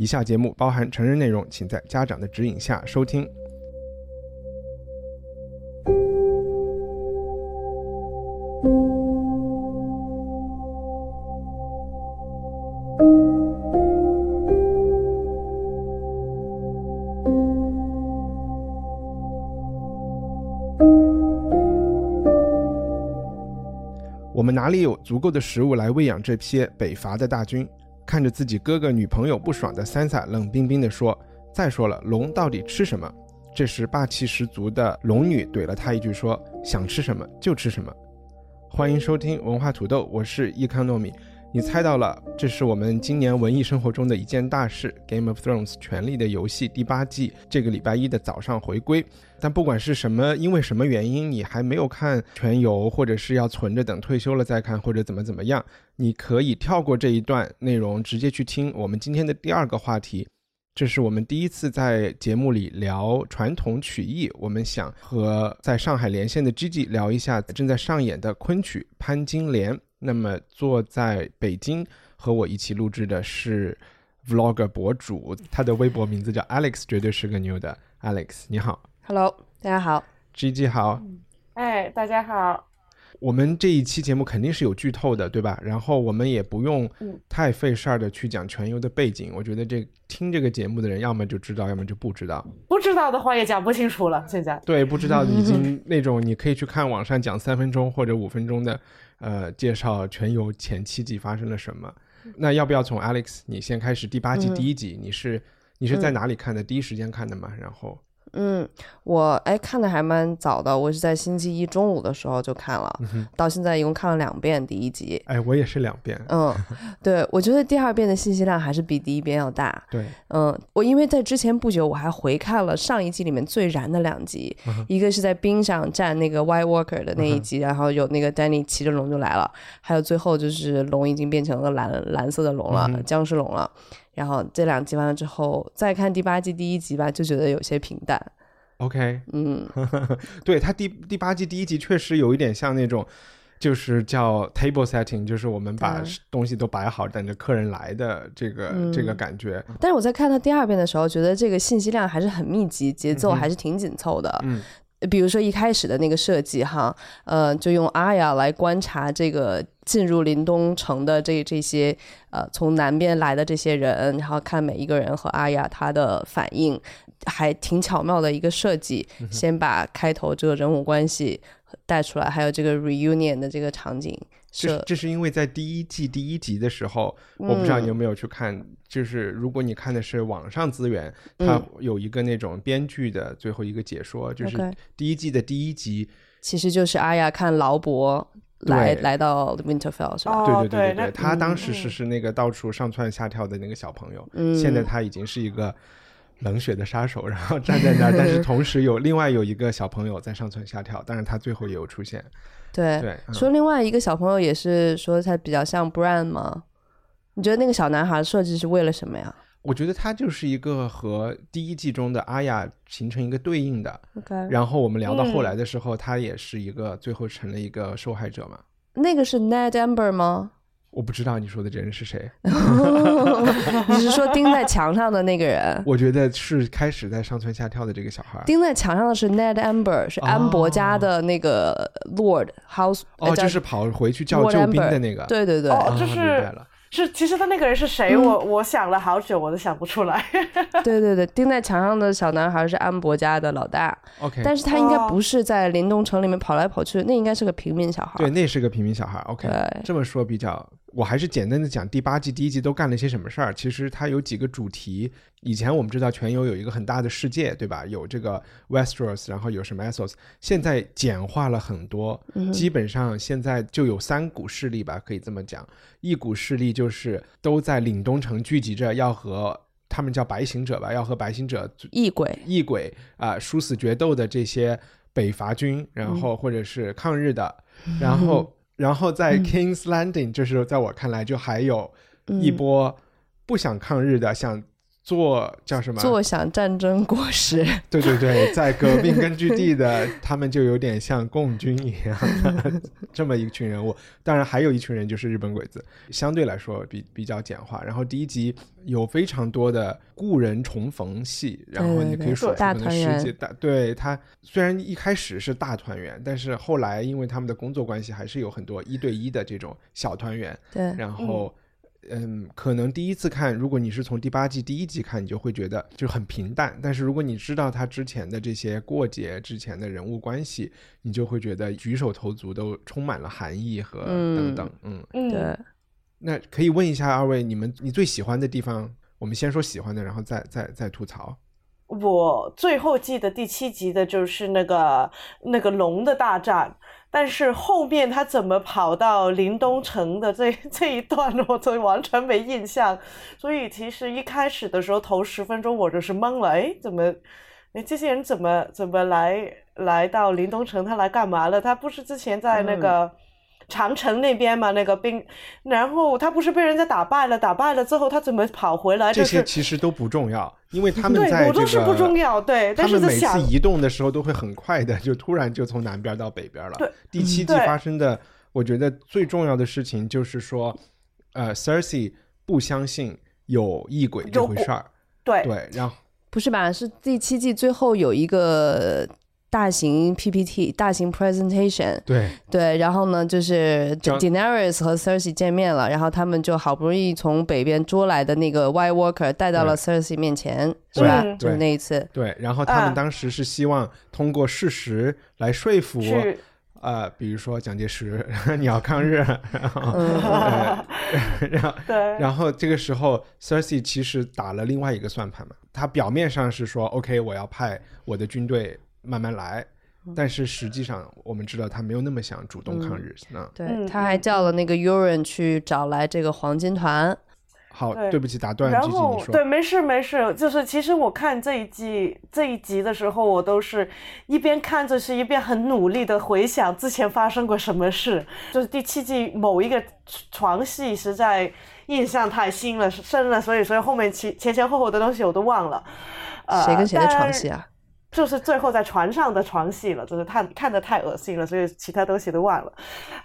以下节目包含成人内容，请在家长的指引下收听。我们哪里有足够的食物来喂养这批北伐的大军？看着自己哥哥女朋友不爽的三傻冷冰冰地说：“再说了，龙到底吃什么？”这时霸气十足的龙女怼了他一句说：“想吃什么就吃什么。”欢迎收听文化土豆，我是易康糯米。你猜到了，这是我们今年文艺生活中的一件大事，《Game of Thrones》权力的游戏第八季这个礼拜一的早上回归。但不管是什么，因为什么原因，你还没有看全游，或者是要存着等退休了再看，或者怎么怎么样，你可以跳过这一段内容，直接去听我们今天的第二个话题。这是我们第一次在节目里聊传统曲艺，我们想和在上海连线的 Gigi 聊一下正在上演的昆曲《潘金莲》。那么坐在北京和我一起录制的是 Vlog 博主，他的微博名字叫 Alex，绝对是个牛的 Alex。你好，Hello，大家好，Gigi 好，哎，大家好。我们这一期节目肯定是有剧透的，对吧？然后我们也不用太费事儿的去讲全游的背景。我觉得这听这个节目的人，要么就知道，要么就不知道。不知道的话也讲不清楚了。现在对不知道已经 那种，你可以去看网上讲三分钟或者五分钟的。呃，介绍全游前七季发生了什么？那要不要从 Alex 你先开始？第八季第一集，你是你是在哪里看的？第一时间看的吗？然后。嗯，我哎看的还蛮早的，我是在星期一中午的时候就看了，到现在一共看了两遍第一集。哎，我也是两遍。嗯，对，我觉得第二遍的信息量还是比第一遍要大。对，嗯，我因为在之前不久我还回看了上一季里面最燃的两集，一个是在冰上站那个 White Walker 的那一集，然后有那个 Danny 骑着龙就来了，还有最后就是龙已经变成了蓝蓝色的龙了，僵尸龙了。然后这两集完了之后，再看第八季第一集吧，就觉得有些平淡。OK，嗯，对他第第八季第一集确实有一点像那种，就是叫 table setting，就是我们把东西都摆好，等着客人来的这个这个感觉。但是我在看到第二遍的时候，觉得这个信息量还是很密集，节奏还是挺紧凑的。嗯。比如说一开始的那个设计哈，呃，就用阿雅来观察这个进入林东城的这这些呃从南边来的这些人，然后看每一个人和阿雅他的反应，还挺巧妙的一个设计。先把开头这个人物关系带出来，还有这个 reunion 的这个场景。这这是因为在第一季第一集的时候，我不知道你有没有去看，就是如果你看的是网上资源，它有一个那种编剧的最后一个解说，就是第一季的第一集，其实就是阿雅看劳勃来来到 Winterfell 是吧？对对对对对，他当时是是那个到处上蹿下跳的那个小朋友，现在他已经是一个冷血的杀手，然后站在那儿，但是同时有另外有一个小朋友在上蹿下跳，但是他最后也有出现。对，说另外一个小朋友也是说他比较像 Brian 吗？你觉得那个小男孩设计是为了什么呀？我觉得他就是一个和第一季中的阿雅形成一个对应的。OK，然后我们聊到后来的时候，他也是一个最后成了一个受害者嘛。那个是 Ned Amber 吗？我不知道你说的这人是谁，你是说钉在墙上的那个人？我觉得是开始在上蹿下跳的这个小孩。钉在墙上的是 Ned Amber，是安博家的那个 Lord House，哦，就是跑回去叫救兵的那个。对对对，就是。是，其实他那个人是谁？我我想了好久，我都想不出来。对对对，钉在墙上的小男孩是安博家的老大。OK，但是他应该不是在林东城里面跑来跑去，那应该是个平民小孩。对，那是个平民小孩。OK，这么说比较我还是简单的讲第八季第一季都干了些什么事儿。其实它有几个主题。以前我们知道全游有一个很大的世界，对吧？有这个 Westeros，然后有什么 Essos。现在简化了很多，基本上现在就有三股势力吧，可以这么讲。一股势力就是都在岭东城聚集着，要和他们叫白行者吧，要和白行者异鬼异鬼啊殊死决斗的这些北伐军，然后或者是抗日的，然后。然后在 Kings Landing，就是在我看来，就还有一波不想抗日的，想。做叫什么？坐享战争果实。对对对，在革命根据地的他们就有点像共军一样的 这么一群人物。当然还有一群人就是日本鬼子，相对来说比比较简化。然后第一集有非常多的故人重逢戏，然后你可以说大团圆。大对他虽然一开始是大团圆，但是后来因为他们的工作关系，还是有很多一对一的这种小团圆。对，然后。嗯，可能第一次看，如果你是从第八季第一集看，你就会觉得就很平淡。但是如果你知道他之前的这些过节、之前的人物关系，你就会觉得举手投足都充满了含义和等等。嗯，对。那可以问一下二位，你们你最喜欢的地方？我们先说喜欢的，然后再再再吐槽。我最后记得第七集的就是那个那个龙的大战。但是后面他怎么跑到林东城的这 这一段，我都完全没印象。所以其实一开始的时候，头十分钟我就是懵了，哎，怎么，哎，这些人怎么怎么来来到林东城？他来干嘛了？他不是之前在那个。长城那边嘛，那个兵，然后他不是被人家打败了？打败了之后，他怎么跑回来？这些其实都不重要，因为他们在这个，是不重要。对，他们每次移动的时候都会很快的，就突然就从南边到北边了。对，第七季发生的，我觉得最重要的事情就是说，呃，Cersei 不相信有异鬼这回事儿。对对，然后不是吧？是第七季最后有一个。大型 PPT，大型 presentation，对。对，然后呢，就是 Daenerys 和 Cersei 见面了，然后他们就好不容易从北边捉来的那个 White Walker 带到了 Cersei 面前，是吧？就是那一次。对，然后他们当时是希望通过事实来说服，呃，比如说蒋介石 你要抗日，然后，然后，对，然后这个时候 Cersei 其实打了另外一个算盘嘛，他表面上是说 OK，我要派我的军队。慢慢来，但是实际上我们知道他没有那么想主动抗日。那对，他还叫了那个 Uran 去找来这个黄金团。好，对不起，打断。然后对，没事没事，就是其实我看这一季这一集的时候，我都是一边看着是一边很努力的回想之前发生过什么事。就是第七季某一个床戏实在印象太新了深了，所以所以后面前前前后后的东西我都忘了。呃，谁跟谁的床戏啊？就是最后在船上的床戏了，就是看看的太恶心了，所以其他东西都忘了。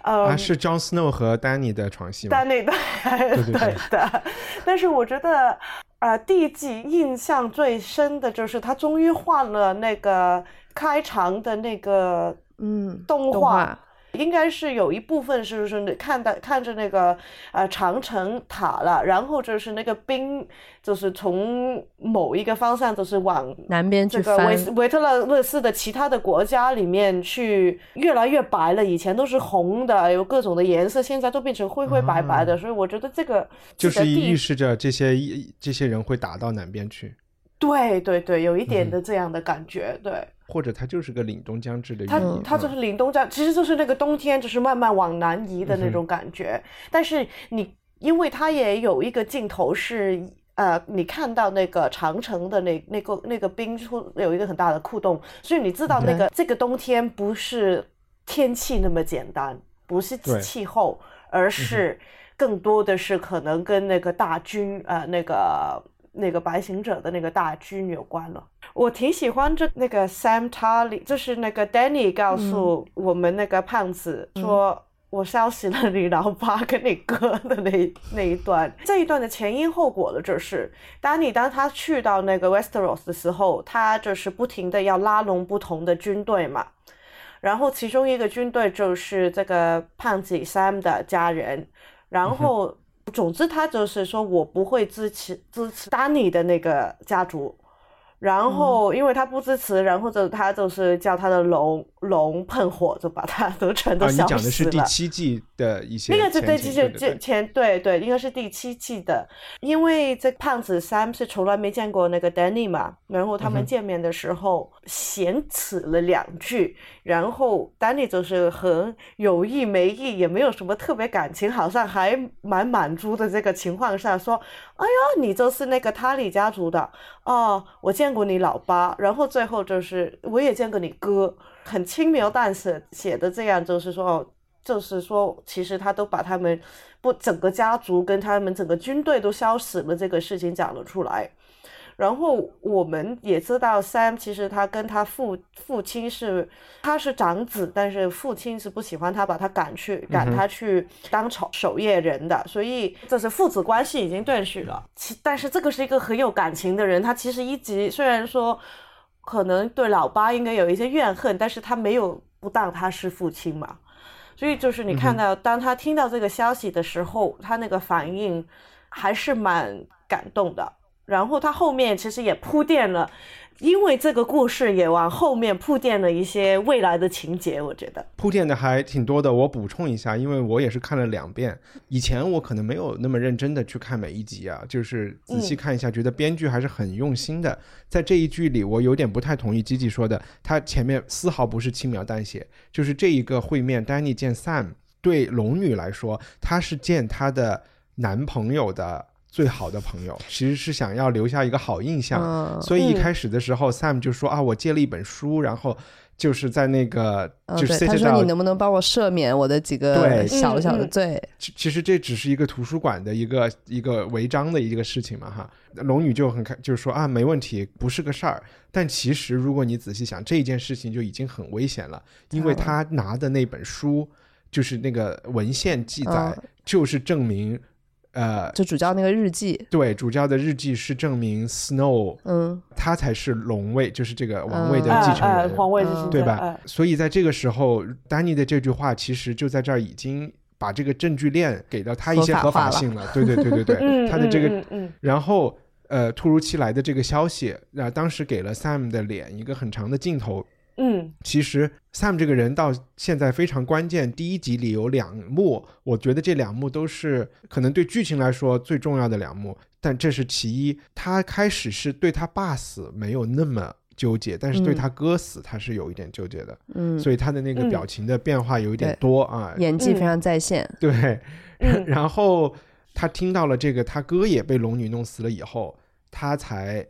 啊，是 Jon Snow 和 Danny 的床戏吗？Danny 的，对的。但是我觉得，呃，第一季印象最深的就是他终于换了那个开场的那个嗯动画。应该是有一部分是是看到看着那个呃长城塔了，然后就是那个冰就是从某一个方向就是往南边这个维维特勒勒斯的其他的国家里面去，越来越白了。以前都是红的，有各种的颜色，现在都变成灰灰白白的。所以我觉得这个就是预示着这些这些人会打到南边去。对对对，有一点的这样的感觉，对。或者它就是个凛冬将至的，它它就是凛冬将，其实就是那个冬天，就是慢慢往南移的那种感觉。但是你，因为它也有一个镜头是，呃，你看到那个长城的那那个那个冰出有一个很大的窟窿，所以你知道那个这个冬天不是天气那么简单，不是气候，而是更多的是可能跟那个大军，呃，那个。那个白行者的那个大军有关了，我挺喜欢这那个 Sam Tully，就是那个 Danny 告诉我们那个胖子说，我烧死了你老爸跟你哥的那那一段，这一段的前因后果的就是 Danny 当他去到那个 Westeros 的时候，他就是不停的要拉拢不同的军队嘛，然后其中一个军队就是这个胖子 Sam 的家人，然后。总之，他就是说我不会支持支持丹尼的那个家族，然后因为他不支持，然后就他就是叫他的龙龙喷火，就把它都全都啊，你讲的是。第七季的一些那个是对，前情其实这对对？前对对，应该是第七季的，因为这胖子 Sam 是从来没见过那个 Danny 嘛，然后他嗯们见面的时候闲扯了两句，然后 Danny 就是很有意没意，也没有什么特别感情，好像还蛮满足的这个情况下说，哎呀，你就是那个塔里家族的哦，我见过你老爸，然后最后就是我也见过你哥，很轻描淡写写的这样，就是说哦。就是说，其实他都把他们不整个家族跟他们整个军队都消失了这个事情讲了出来。然后我们也知道，Sam 其实他跟他父父亲是他是长子，但是父亲是不喜欢他，把他赶去赶他去当守守夜人的，所以这是父子关系已经断续了。其但是这个是一个很有感情的人，他其实一直虽然说可能对老八应该有一些怨恨，但是他没有不当他是父亲嘛。所以就是你看到，当他听到这个消息的时候，他那个反应还是蛮感动的。然后他后面其实也铺垫了，因为这个故事也往后面铺垫了一些未来的情节，我觉得。铺垫的还挺多的。我补充一下，因为我也是看了两遍，以前我可能没有那么认真的去看每一集啊，就是仔细看一下，觉得编剧还是很用心的。在这一句里，我有点不太同意基基说的，他前面丝毫不是轻描淡写，就是这一个会面，丹尼见 Sam，对龙女来说，她是见她的男朋友的。最好的朋友其实是想要留下一个好印象，嗯所以一开始的时候、s a m 就说啊，我借了一本书，然后就是在那个嗯，就是对，他说你能不能帮我赦免我的几个对小小的罪？其其实这只是一个图书馆的一个一个违章的一个事情嘛，哈。龙女就很开，就是说啊，没问题，不是个事儿。但其实如果你仔细想，这件事情就已经很危险了，因为他拿的那本书，就是那个文献记载，嗯就是证明，呃，就主教那个日记，对，主教的日记是证明 Snow 嗯，他才是龙位，就是这个王位的嗯继承人。皇位继嗯承对吧？所以在这个时候，丹尼的这句话其实就在这儿已经把这个证据链给到他一些合合法性了。对对对对对，嗯，他的这个，嗯嗯然后呃，突如其来的这个消息，啊、当时给了 Sam 的脸一个很长的镜头。嗯其实 Sam 这个人到现在非常关键，第一集里有两幕，我觉得这两幕都是可能对剧情来说最重要的两幕，但这是其一。他开始是对他爸死没有那么纠结，但是对嗯他哥死他是有一点纠结的。嗯，所以他的那个嗯表情的变化有一点多啊。演技非常在线。对，嗯然后他听到了这个他哥也被龙女弄死了以后，他才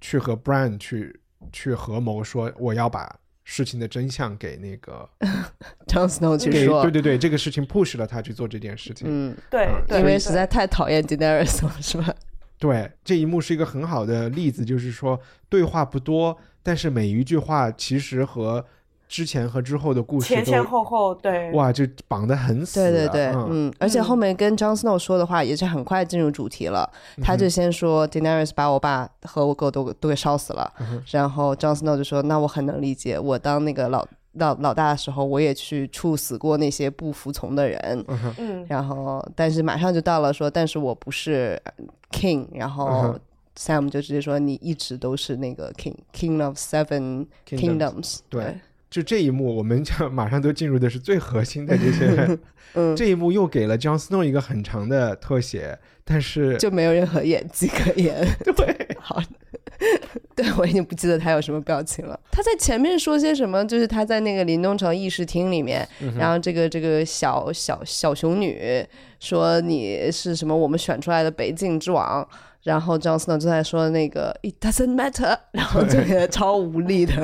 去和 Bran 去去合谋，说我要把事情的真相给那个 Jon Snow 去给说对，对对，这个事情 push 了他去做这件事情。嗯，对因为实在太讨厌 Daenerys 了，是吧？对，这一幕是一个很好的例子，就是说对话不多，但是每一句话其实和之前和之后的故事前前后后对，哇就绑得很死对。对对，嗯嗯，而且后面跟 Jon Snow 说的话也是很快进入主题了。他就先说 Daenerys 把我爸和我哥都都给烧死了，然后 Jon Snow 就说：“那我很能理解，我当那个老老老大的时候，我也去处死过那些不服从的人。嗯然后，但是马上就到了说，但是我不是 king，然嗯后哼 Sam 就直接说你一直都是那个 king，king of seven Kingdoms kingdoms，对就这一幕，我们就马上都进入的是最核心的这些。嗯这一幕又给了 Jon Snow 一个很长的特写，但是就没有任何演技可言。对，好，对我已经不记得他有什么表情了。他在前面说些什么，就是他在那个林东城议事厅里面，嗯然后这个这个小小小熊女说你是什么我们选出来的北境之王。然后 Jon Snow 就在说那个 It doesn't matter，然后就觉得超无力的。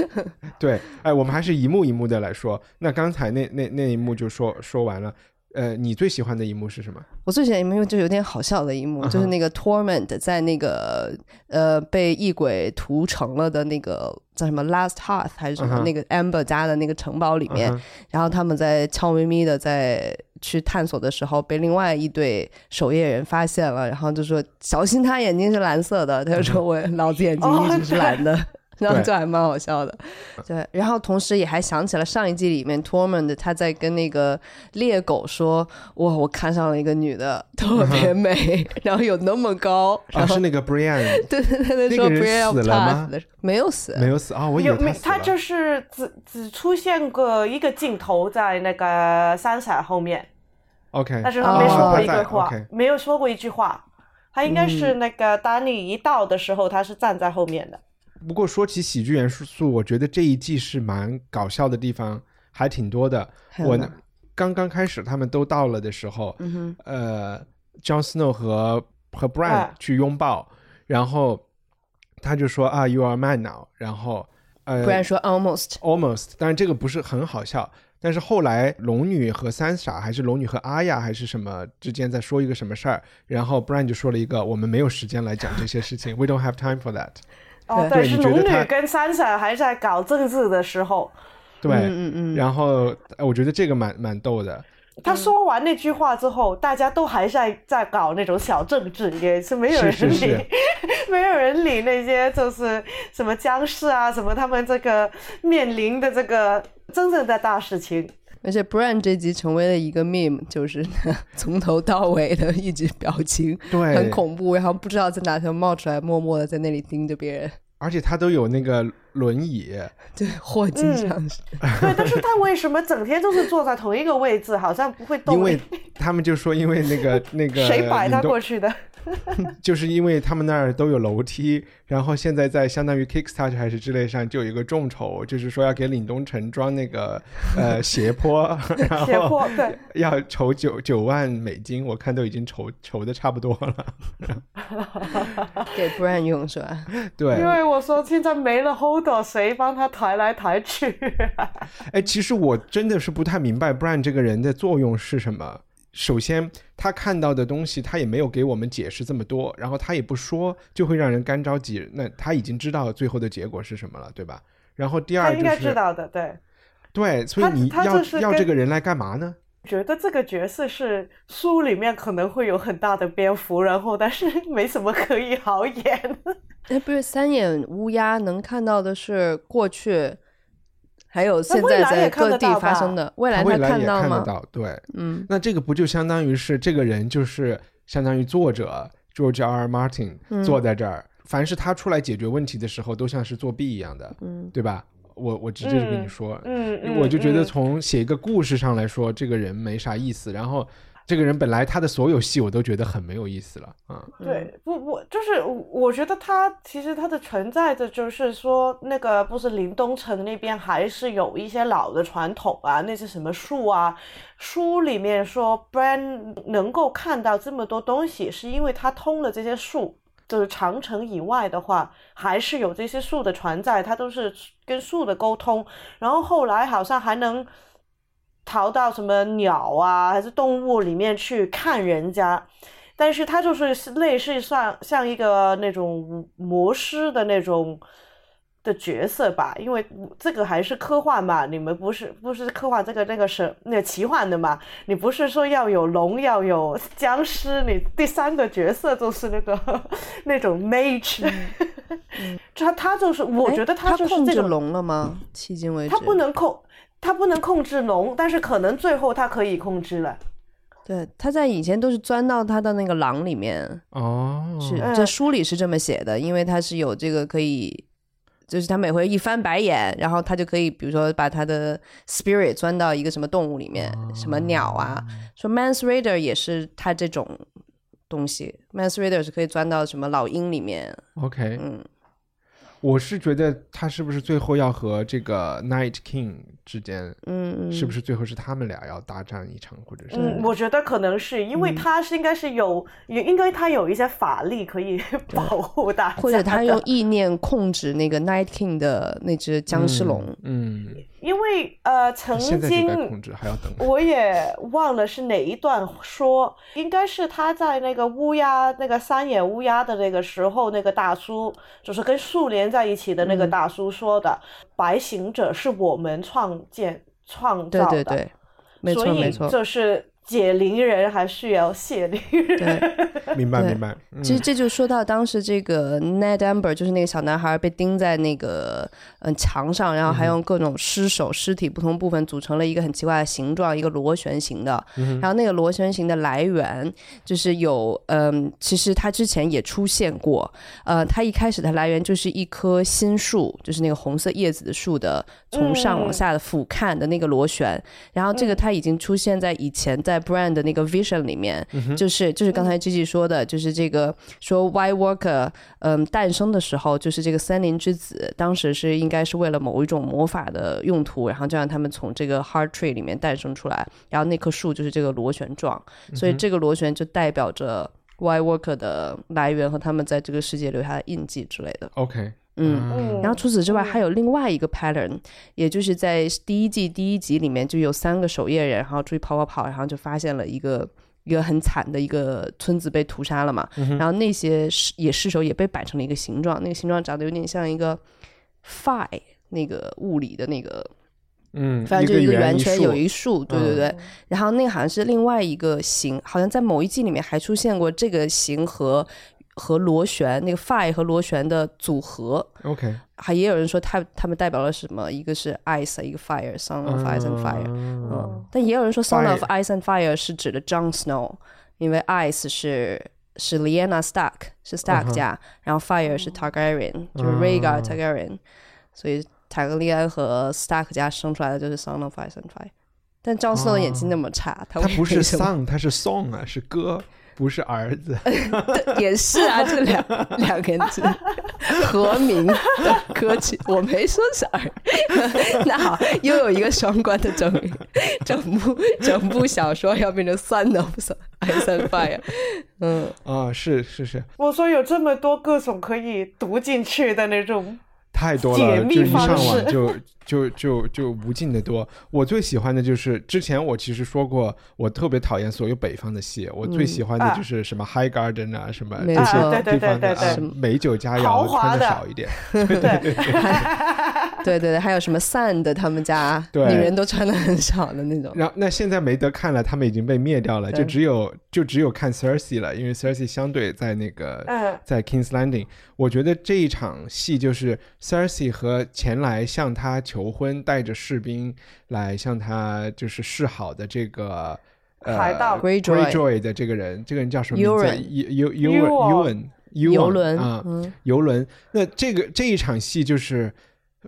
对，哎，我们还是一幕一幕的来说。那刚才那那那一幕就说说完了，呃，你最喜欢的一幕是什么？我最喜欢一幕就有点好笑的一幕，就是那个 Torment 在那个呃被异鬼屠城了的那个叫什么 Last Hearth 还是什么、那个 Amber 家的那个城堡里面，然后他们在悄咪咪的在去探索的时候，被另外一对守夜人发现了，然后就说小心他眼睛是蓝色的，他就说我老子眼睛一直是 蓝的。然后就还蛮好笑的。对，然后同时也还想起了上一季里面 Tormund 他在跟那个猎狗说：“哇，我看上了一个女的，特别美，然后有那么高。”然啊，后是那个 Brian，对对对对，那说 Brian 死了吗没有死，没有死啊，我以有没为他死了。他就是只只出现过一个镜头在那个 Sansa 后面，OK，但是他没说过一个话，OK 没有说过一句话。他应该是那个丹尼一到的时候，他是站在后面的。不过说起喜剧元素，我觉得这一季是蛮搞笑的地方还挺多的。我呢刚刚开始他们都到了的时候，嗯，呃，Jon Snow 和和 Bran 啊去拥抱，然后他就说啊，You are mine now，然后呃不然说 almost，almost，当然这个不是很好笑。但是后来龙女和三傻，还是龙女和阿雅，还是什么之间在说一个什么事儿，然后 Brian 就说了一个我们没有时间来讲这些事情，We don't have time for that。哦，对对，是龙女跟 Sansa 还在搞政治的时候，对，嗯嗯嗯，然后呃我觉得这个蛮蛮逗的。他说完那句话之后，大家都还在在搞那种小政治，也是没有人理，是是是没有人理那些就是什么僵尸啊，什么他们这个面临的这个真正的大事情。而且 Brian 这集成为了一个 meme，就是 从头到尾的一直表情对，很恐怖，然后不知道在哪头冒出来，默默的在那里盯着别人。而且他都有那个轮椅，对，霍金嗯上是，对，但是他为什么整天都是坐在同一个位置，好像不会动？因为他们就说，因为那个那个谁摆他过去的？就是因为他们那儿都有楼梯，然后现在在相当于 Kickstarter 还是之类上就有一个众筹，就是说要给岭东城装那个呃 斜坡，然斜坡对，要筹九九万美金，我看都已经筹筹的差不多了。给 Brian 用是吧？对，因为我说现在没了 Holder，谁帮他抬来抬去、哎，其实我真的是不太明白 Brian 这个人的作用是什么。首先，他看到的东西，他也没有给我们解释这么多，然后他也不说，就会让人干着急。那他已经知道最后的结果是什么了，对吧？然后第二就他应该知，道的，对。对，所以你要要这个人来干嘛呢？觉得这个角色是书里面可能会有很大的蝙蝠，然后但是没什么可以好演。哎，不是三眼乌鸦能看到的是过去，还有现在在各地发生的，未来他未来也看到吗？看得到，对。嗯，那这个不就相当于是这个人就是相当于作者 George R. R. Martin 嗯坐在这儿，凡是他出来解决问题的时候，都像是作弊一样的，嗯对吧？我我直接就跟你嗯说，嗯，嗯我就觉得嗯从写一个故事上来说，这个人没啥意思。然后这个人本来他的所有戏我都觉得很没有意思了，啊、对，不不，就是我觉得他其实他的存在的就是说，那个不是林东城那边还是有一些老的传统啊，那些什么树啊，书里面说 Bran 能够看到这么多东西，是因为他通了这些树。就是长城以外的话，还是有这些树的存在，他都是跟树的沟通。然后后来好像还能逃到什么鸟啊，还是动物里面去看人家。但是他就是类似像像一个那种魔师的那种的角色吧，因为这个还是科幻嘛，你们不是不是科幻这个那个是那个奇幻的嘛，你不是说要有龙要有僵尸，你第三个角色就是那个 那种 mage，他他就是我哎觉得他就是这个龙了吗？迄今为止，他不能控。他不能控制龙，但是可能最后他可以控制了。对，他在以前都是钻到他的那个狼里面，哦，是嗯。这书里是这么写的，因为他是有这个可以，就是他每回一翻白眼，然后他就可以，比如说把他的 spirit 钻到一个什么动物里面，什么鸟啊，说 Mans Raider 也是他这种东西，Mans Raider 是可以钻到什么老鹰里面，OK，嗯，我是觉得他是不是最后要和这个 Night King 之间，嗯嗯，是不是最后是他们俩要大战一场，或者是？嗯，我觉得可能是因为他是应该是有，也应该他有一些法力可以 保护大家，或者他用意念控制那个 Night King 的那只僵尸龙，嗯，因为呃曾经控制，还要等。我也忘了是哪一段说，应该是他在那个乌鸦那个三眼乌鸦的那个时候，那个大叔就是跟树连在一起的那个大叔说的，白行者是我们创建创造的，对。对对，没错所以没错，就是解铃人还是要谢铃人。对明白 明白。嗯其实这就说到当时这个 Ned Amber，就是那个小男孩被钉在那个嗯墙上，然后还用各种尸首、尸体不同部分组成了一个很奇怪的形状，一个螺旋形的。然后那个螺旋形的来源就是有嗯，其实它之前也出现过，呃，它一开始的来源就是一棵新树，就是那个红色叶子的树的从上往下的俯瞰的那个螺旋。然后这个它已经出现在以前在 Brand 的那个 Vision 里面，就是就是刚才 Gigi 说的，就是这个说 White Walker 嗯诞生的时候，就是这个森林之子，当时是应该是为了某一种魔法的用途，然后就让他们从这个 Heart Tree 里面诞生出来，然后那棵树就是这个螺旋状，所以这个螺旋就代表着 White Walker 的来源和他们在这个世界留下的印记之类的。OK，嗯，嗯。然后除此之外，还有另外一个 pattern，也就是在第一季第一集里面就有三个守夜人，然后出去跑跑跑，然后就发现了一个一个很惨的一个村子被屠杀了嘛，然后那些尸野尸首也被摆成了一个形状，那个形状长得有点像一个 phi 那个物理的那个嗯，反正就一个圆圈有一竖，对对对。然后那个好像是另外一个形，好像在某一季里面还出现过这个形和和螺旋那个 phi 和螺旋的组合。OK，还也有人说他他们代表了什么？一个是 ice，一个 fire，son of ice and fire。嗯嗯，但也有人说 son of Fire ice and fire 是指的 Jon Snow，因为 ice 是是 Lyanna Stark 是 Stark 家，然后 fire 是 Targaryen，就是 Rhaegar Targaryen，所以塔格利安和 Stark 家生出来的就是 son of ice and fire。但 Jon Snow 演技那么差，他他不是为什么 son，他是 song 啊，是歌，不是儿子。也是啊，这两两个字合名的歌曲，我没说是儿。那好，又有一个双关的整整部整部小说要变成 Son of Ice and Fire。嗯，啊，是是是，我说有这么多各种可以读进去的那种，太多解了，密就一上方式网就就就就无尽的多。我最喜欢的就是之前我其实说过，我特别讨厌所有北方的戏，我最喜欢的就是什么 High Garden 啊，什么这些错对对地方的对对啊对美酒佳肴穿的的少一点。对，对对对对，还有什么 Sand 他们家对女人都穿的很少的那种。然后那现在没得看了，他们已经被灭掉了，就只有就只有看 Cersei 了，因为 Cersei 相对在那个嗯在 King's Landing，我觉得这一场戏就是 Cersei 和前来向他求婚，带着士兵来向他就是示好的这个呃海盗 Greyjoy Greyjoy 的这个人，这个人叫什么名字 Euron？Eu Eu Euron 游轮啊，嗯游轮。那这个这一场戏就是，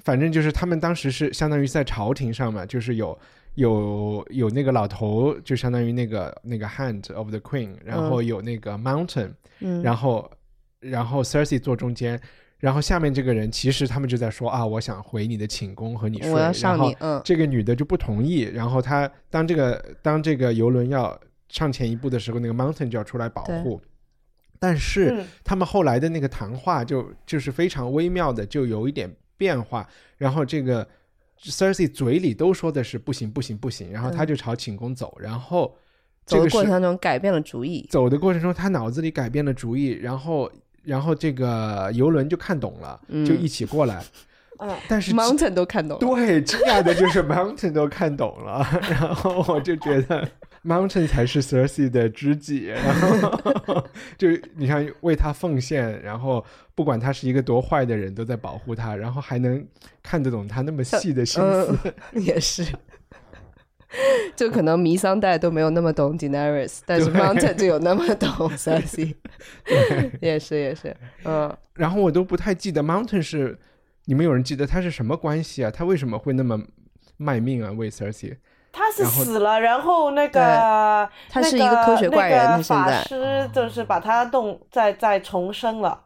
反正就是他们当时是相当于在朝廷上嘛，就是有有有那个老头，就相当于那个那个 Hand of the Queen，然后有那个 Mountain，、嗯，然后然后 Cersei 坐中间。然后下面这个人其实他们就在说啊，我想回你的寝宫和你睡，我要上然后你，嗯，这个女的就不同意，然后她当这个当这个游轮要上前一步的时候，那个 Mountain 就要出来保护。但是嗯他们后来的那个谈话就就是非常微妙的，就有一点变化。然后这个 Cersei 嘴里都说的是不行不行不行，然后他就朝寝宫走，然后这走的个过程当中改变了主意。走的过程中，他脑子里改变了主意，然后然后这个游轮就看懂了，嗯就一起过来。嗯，但是 Mountain 都看懂了，对，惊讶的就是 Mountain 都看懂了，然后我就觉得 Mountain 才是 Cersei 的知己，然后 就你看为他奉献，然后不管他是一个多坏的人，都在保护他，然后还能看得懂他那么细的心思。嗯，也是。就可能弥桑代都没有那么懂 Daenerys，但是 Mountain 就有那么懂 Cersei，也是也是，嗯，然后我都不太记得 Mountain 是你们有人记得他是什么关系啊？他为什么会那么卖命啊？为 Cersei？他是死了，然后那个他是一个科学怪人那个他现在法师就是把他弄再再重生了。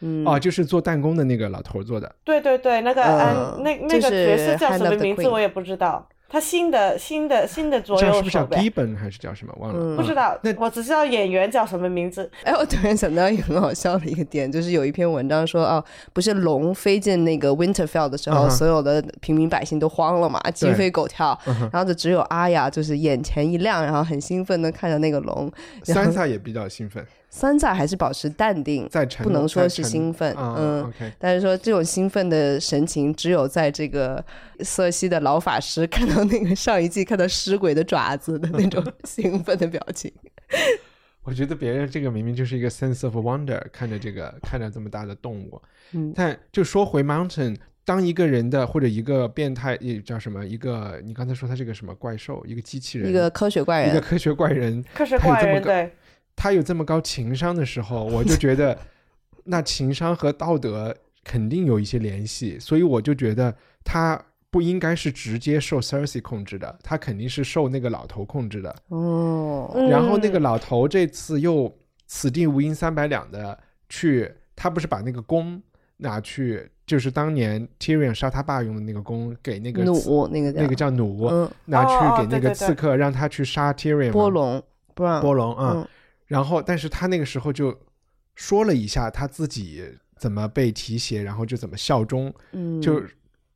嗯哦，就是做弹弓的那个老头做的。对对对，那个嗯嗯，那那个角色叫什么名字我也不知道。他新的新的新的左叫是不是叫右手呗，Gibbon 还是叫什么？忘了，嗯不知道那，我只知道演员叫什么名字。哎，我突然想到一个很好笑的一个点，就是有一篇文章说，哦，不是龙飞进那个 Winterfell 的时候，所有的平民百姓都慌了嘛，鸡飞狗跳，然后就只有阿雅就是眼前一亮，然后很兴奋的看着那个龙，然后三萨也比较兴奋。三在还是保持淡定，在沉不能说是兴奋，啊嗯。，OK，但是说这种兴奋的神情，只有在这个瑟西的老法师看到那个上一季看到尸鬼的爪子的那种兴奋的表情。我觉得别人这个明明就是一个 sense of wonder，看着这个看着这么大的动物，嗯但就说回 mountain，当一个人的或者一个变态，也叫什么？一个你刚才说他是个什么怪兽，一个机器人，一个科学怪人，一个科学怪人，科学怪人对，他有这么高情商的时候，我就觉得那情商和道德肯定有一些联系，所以我就觉得他不应该是直接受 Cersei 控制的，他肯定是受那个老头控制的。哦，嗯然后那个老头这次又此地无银三百两的去，他不是把那个弓拿去，就是当年 Tyrion 杀他爸用的那个弓，给那个弩那个叫那个叫弩，嗯。拿去给那个对对。对刺客，让他去杀 Tyrion 波龙不让。波龙啊。嗯然后，但是他那个时候就说了一下他自己怎么被提携，然后就怎么效忠，嗯，就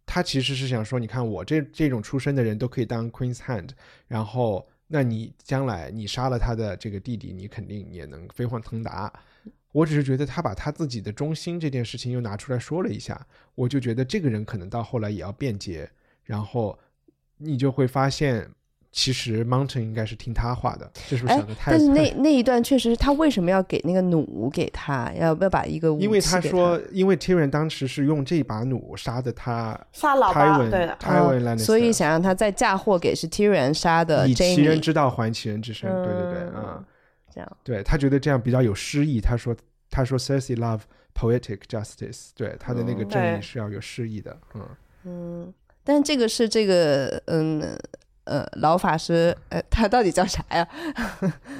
他其实是想说，你看我这这种出身的人都可以当 Queen's Hand，然后那你将来你杀了他的这个弟弟，你肯定也能飞黄腾达。我只是觉得他把他自己的忠心这件事情又拿出来说了一下，我就觉得这个人可能到后来也要辩解，然后你就会发现，其实 Mountain 应该是听他话的，这是不是哎想的，太？但是那 那一段确实，他为什么要给那个弩给他？要不要把一个武器因为他说，因为 Tyrion 当时是用这把弩杀的他杀老爸，Tywin 对的所以想让他再嫁祸给是 Tyrion 杀的以其人之道还其人之身，对对对，嗯啊、这样对他觉得这样比较有诗意。他说他说 Cersei love poetic justice，对他的那个嗯正义是要有诗意的，嗯，嗯，但这个是这个嗯呃老法师，呃，他到底叫啥呀？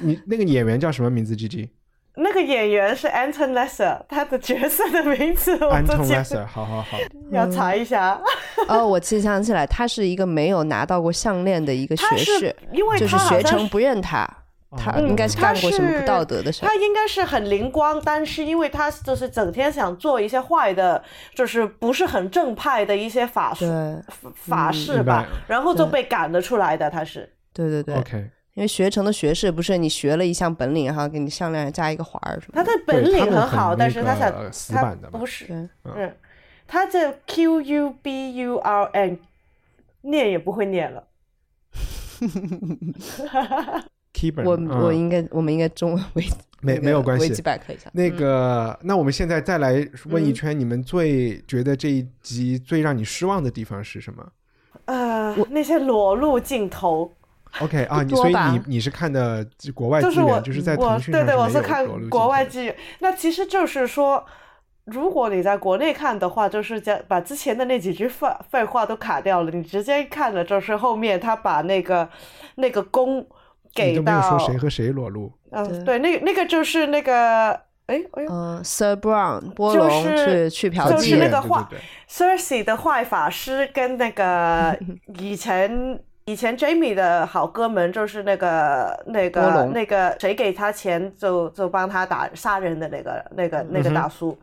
你那个演员叫什么名字？G G 那个演员是 Anton Lesser，他的角色的名字我 Anton Lesser，好好好，要查一下。哦，我其实想起来，他是一个没有拿到过项链的一个学士，因为就是学成不认他，他哦应该是他干过什么不是道德的事儿他。应该是很灵光，但是因为他就是整天想做一些坏的，就是不是很正派的一些法术法嗯事吧然后就被赶了出来的。他是对对对 OK，因为学成的学士不是你学了一项本领，然后给你项链加一个环儿什么的。他的本领很好，很但是他想死他板的嘛不是，对，嗯，他这 Q U B U R N 念也不会念了。我嗯我应该我们应该中文维 没没有关系。维基百科一下。那嗯。个，那我们现在再来问一嗯。圈，你们最觉得这一集最让你失望的地方是什么？呃，那些裸露镜头，？OK 啊，你所以你你是看的国外资就是我源，就是在我腾讯对对，我是看国外镜剧，那其实就是说，如果你在国内看的话，就是将把之前的那几句废废话都卡掉了，你直接看了就是后面他把那个那个给都没有说到，谁和谁裸露，嗯，对，那个那个就是那个，哎哎呦嗯，Sir Brown 波就龙是去去嫖就是妓那个坏对对对 Cersei 的坏法师跟那个 以前以前 Jamie 的好哥们，就是那个那个那个谁给他钱就就帮他打杀人的那个那个那个大叔。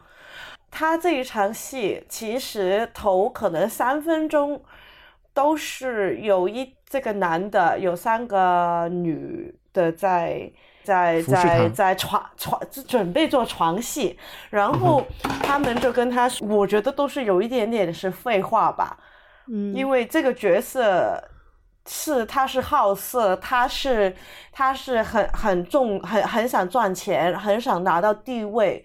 他这一场戏其实头可能三分钟都是有一这个男的有三个女的在。在在在床床准备做床戏，然嗯后他们就跟他说，我觉得都是有一点点是废话吧，嗯。因为这个角色是他是好色，他是他是很很重很很想赚钱，很想拿到地位，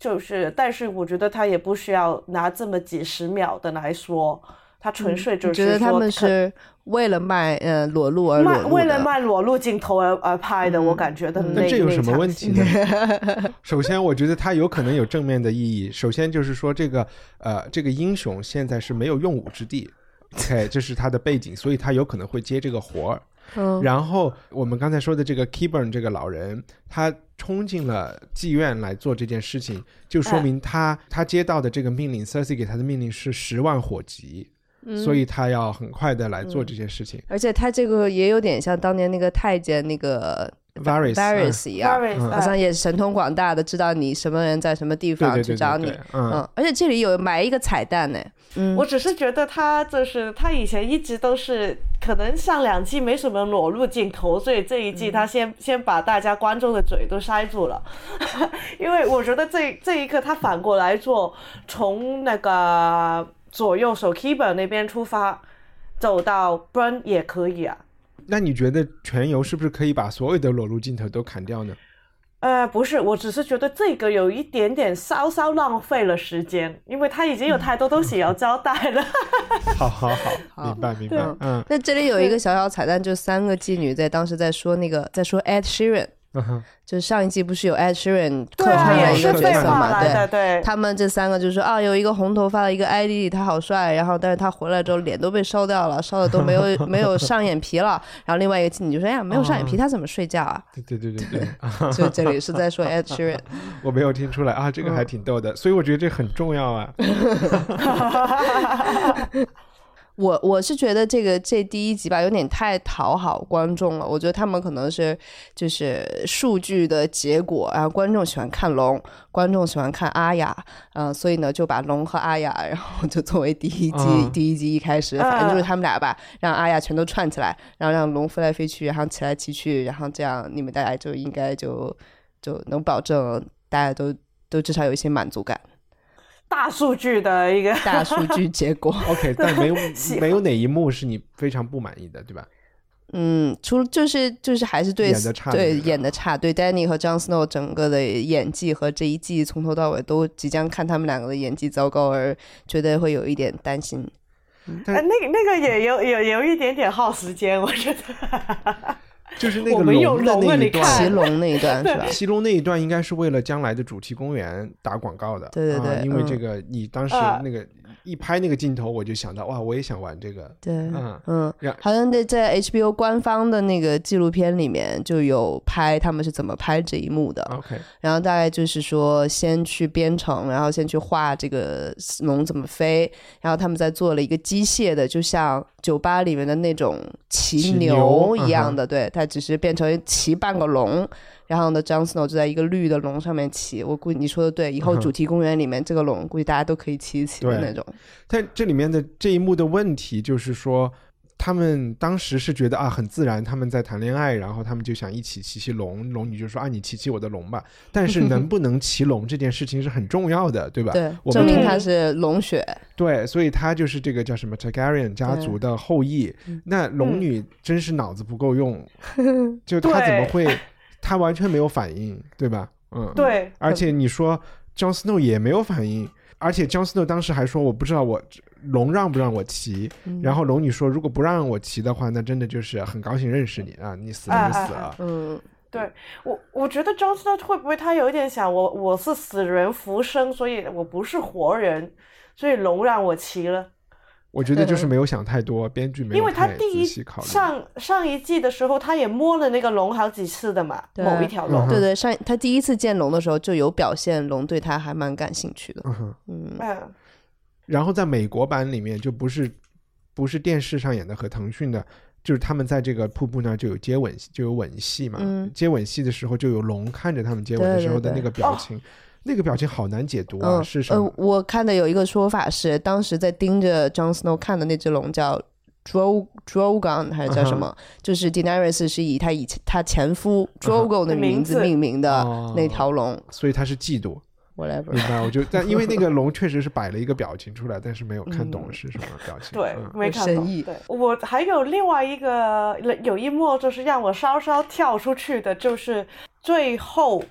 就是但是我觉得他也不需要拿这么几十秒的来说，他纯粹就是你觉得他们是为了卖呃裸露而裸卖为了卖裸露镜头而而拍的，我感觉的嗯那那这有什么问题呢？首先，我觉得他有可能有正面的意义。首先就是说，这个呃，这个英雄现在是没有用武之地，OK，这是他的背景，所以他有可能会接这个活儿。嗯然后我们刚才说的这个 Keyburn 这个老人，他冲进了妓院来做这件事情，就说明他、他接到的这个命令，Cersei 给他的命令是十万火急，所以他要很快的来做这件事情。而且他这个也有点像当年那个太监那个 varus Varys 一样好像也是神通广大的，知道你什么人在什么地方去找你嗯，而且这里有埋一个彩蛋呢，嗯，我只是觉得他就是他以前一直都是可能上两季没什么裸露镜头，所以这一季他先、先把大家观众的嘴都塞住了，因为我觉得这这一刻他反过来做，从那个左右手 keeper 那边出发，走到 Burn 也可以啊。那你觉得全游是不是可以把所有的裸露镜头都砍掉呢？呃，不是，我只是觉得这个有一点点稍稍浪费了时间，因为他已经有太多东西要交代了。好好好，明白明白，嗯那这里有一个小小彩蛋，就是三个妓女在当时在说那个在说 Ed Sheeran，嗯，就是上一季不是有 Ed Sheeran 客对啊，串也的一个角是废话色嘛？对。对。他们这三个就说啊，有一个红头发的一个 ID，他好帅，然后但是他回来之后脸都被烧掉了，烧的都没有 没有上眼皮了。然后另外一个妓女就说：“哎呀，没有上眼皮，他怎么睡觉啊对对对对对，？” 就这里是在说 Ed Sheeran。我没有听出来啊，这个还挺逗的，所以我觉得这很重要啊。我我是觉得这个这第一集吧，有点太讨好观众了。我觉得他们可能是就是数据的结果，然后观众喜欢看龙，观众喜欢看阿雅，嗯、所以呢就把龙和阿雅，然后就作为第一集、嗯 第一集一开始，反正就是他们俩吧，让阿雅全都串起来，然后让龙飞来飞去，然后骑来骑去，然后这样你们大家就应该就就能保证大家都都至少有一些满足感。大数据的一个 大数据结果。OK，但没有没有哪一幕是你非常不满意的，对吧？嗯，除了就是就是还是对演的差对演的差，对 Danny 和 Jon Snow 整个的演技和这一季从头到尾都即将看他们两个的演技糟糕而觉得会有一点担心。但呃，那个那个也有有有一点点耗时间，我觉得。就是那个我们有龙的那一段，看骑龙那一段是吧？西龙那一段应该是为了将来的主题公园打广告的，对对对啊因为嗯这个你当时啊那个一拍那个镜头，我就想到哇，我也想玩这个，对，嗯嗯，好像在在 HBO 官方的那个纪录片里面就有拍他们是怎么拍这一幕的。OK，然后大概就是说，先去编程，然后先去画这个龙怎么飞，然后他们再做了一个机械的，就像酒吧里面的那种骑牛一样的，对，它只是变成骑半个龙。然后呢，Jon Snow 就在一个绿的龙上面骑。我估计你说的对，以后主题公园里面这个龙，估计大家都可以骑一骑的那种。但这里面的这一幕的问题就是说，他们当时是觉得啊很自然，他们在谈恋爱，然后他们就想一起骑骑龙，龙女就说啊你骑骑我的龙吧。但是能 不能骑龙这件事情是很重要的，对吧？对，我证明他是龙血。对，所以他就是这个叫什么 Targaryen 家族的后裔。嗯那龙女真是脑子不够用，就她怎么会，她完全没有反应，对吧？嗯，。对，而且你说 Jon Snow 也没有反应，而且 Jon Snow 当时还说我不知道我龙让不让我骑，嗯然后龙女说如果不让我骑的话，那真的就是很高兴认识你啊，你死了就死了。嗯，对我，我觉得 Jon Snow 会不会他有一点想我我是死人浮生，所以我不是活人，所以龙让我骑了。我觉得就是没有想太多，编剧没有因为他太第一仔细考虑。上上一季的时候，他也摸了那个龙好几次的嘛，某一条龙。嗯对对，上他第一次见龙的时候就有表现，龙对他还蛮感兴趣的。嗯。然后在美国版里面就不是不是电视上演的和腾讯的，就是他们在这个瀑布那儿就有接吻就有吻戏嘛，嗯接吻戏的时候就有龙看着他们接吻的时候的那个表情，那个表情好难解读啊，是什么？，我看的有一个说法是，当时在盯着 Jon Snow 看的那只龙叫 Dro Drogon 还是叫什么？就是 Daenerys 是以他以前他前夫 Drogo 的名字命名的哦那条龙。所以他是嫉妒，Whatever，明白？我就但因为那个龙确实是摆了一个表情出来，但是没有看懂嗯是什么表情。对，嗯没看懂。深意对，我还有另外一个有一幕，就是让我稍稍跳出去的，就是最后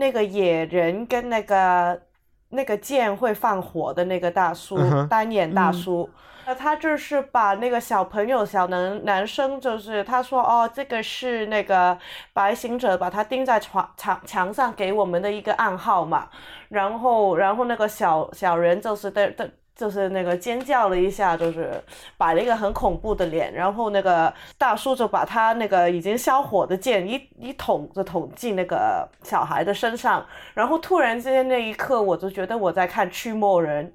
那个野人跟那个那个剑会放火的那个大叔，单眼大叔。那他就是把那个小朋友、小男男生，就是他说哦，这个是那个白行者把他钉在床墙墙上给我们的一个暗号嘛。然后，然后那个小小人就是的的，就是那个尖叫了一下，就是摆了一个很恐怖的脸。然后那个大叔就把他那个已经消火的剑一一捅就捅进那个小孩的身上。然后突然之间那一刻，我就觉得我在看驱魔人。